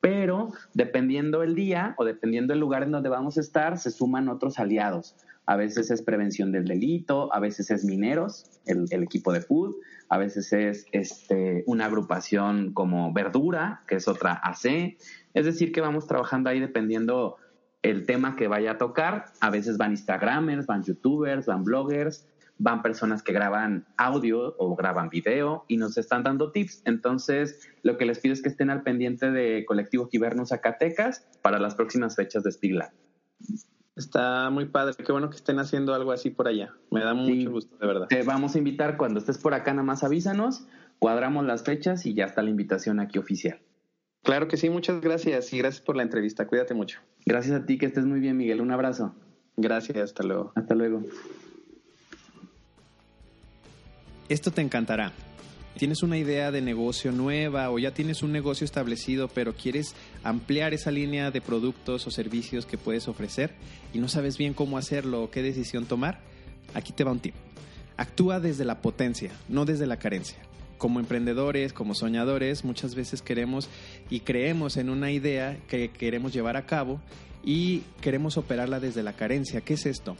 C: pero dependiendo el día o dependiendo el lugar en donde vamos a estar, se suman otros aliados. A veces es prevención del delito, a veces es mineros, el, equipo de food, a veces es este, una agrupación como verdura, que es otra AC. Es decir, que vamos trabajando ahí dependiendo el tema que vaya a tocar. A veces van Instagramers, van YouTubers, van bloggers, van personas que graban audio o graban video y nos están dando tips. Entonces, lo que les pido es que estén al pendiente de Colectivo Givernos Zacatecas para las próximas fechas de Spigla.
D: Está muy padre, qué bueno que estén haciendo algo así por allá. Me da mucho gusto, de verdad.
C: Te vamos a invitar cuando estés por acá, nada más avísanos, cuadramos las fechas y ya está la invitación aquí oficial.
D: Claro que sí, muchas gracias y gracias por la entrevista. Cuídate mucho.
C: Gracias a ti, que estés muy bien, Miguel. Un abrazo.
D: Gracias, hasta luego.
C: Hasta luego.
B: Esto te encantará. Tienes una idea de negocio nueva o ya tienes un negocio establecido, pero quieres ampliar esa línea de productos o servicios que puedes ofrecer y no sabes bien cómo hacerlo o qué decisión tomar. Aquí te va un tip. Actúa desde la potencia, no desde la carencia como emprendedores, como soñadores, muchas veces queremos y creemos en una idea que queremos llevar a cabo y queremos operarla desde la carencia. ¿Qué es esto?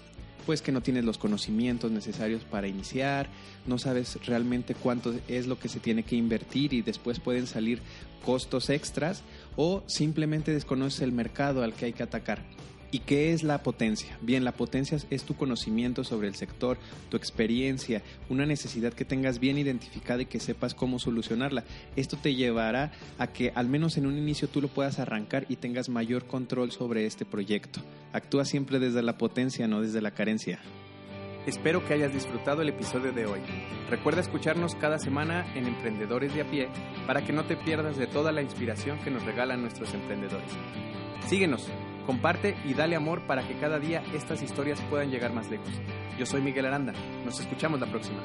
B: Pues que no tienes los conocimientos necesarios para iniciar, no sabes realmente cuánto es lo que se tiene que invertir y después pueden salir costos extras o simplemente desconoces el mercado al que hay que atacar.
D: ¿Y qué es la potencia? Bien, la potencia es tu conocimiento sobre el sector, tu experiencia, una necesidad que tengas bien identificada y que sepas cómo solucionarla. Esto te llevará a que al menos en un inicio tú lo puedas arrancar y tengas mayor control sobre este proyecto. Actúa siempre desde la potencia, no desde la carencia. Espero que hayas disfrutado el episodio de hoy. Recuerda escucharnos cada semana en Emprendedores de a pie para que no te pierdas de toda la inspiración que nos regalan nuestros emprendedores. Síguenos Comparte y dale amor para que cada día estas historias puedan llegar más lejos. Yo soy Miguel Aranda. Nos escuchamos la próxima.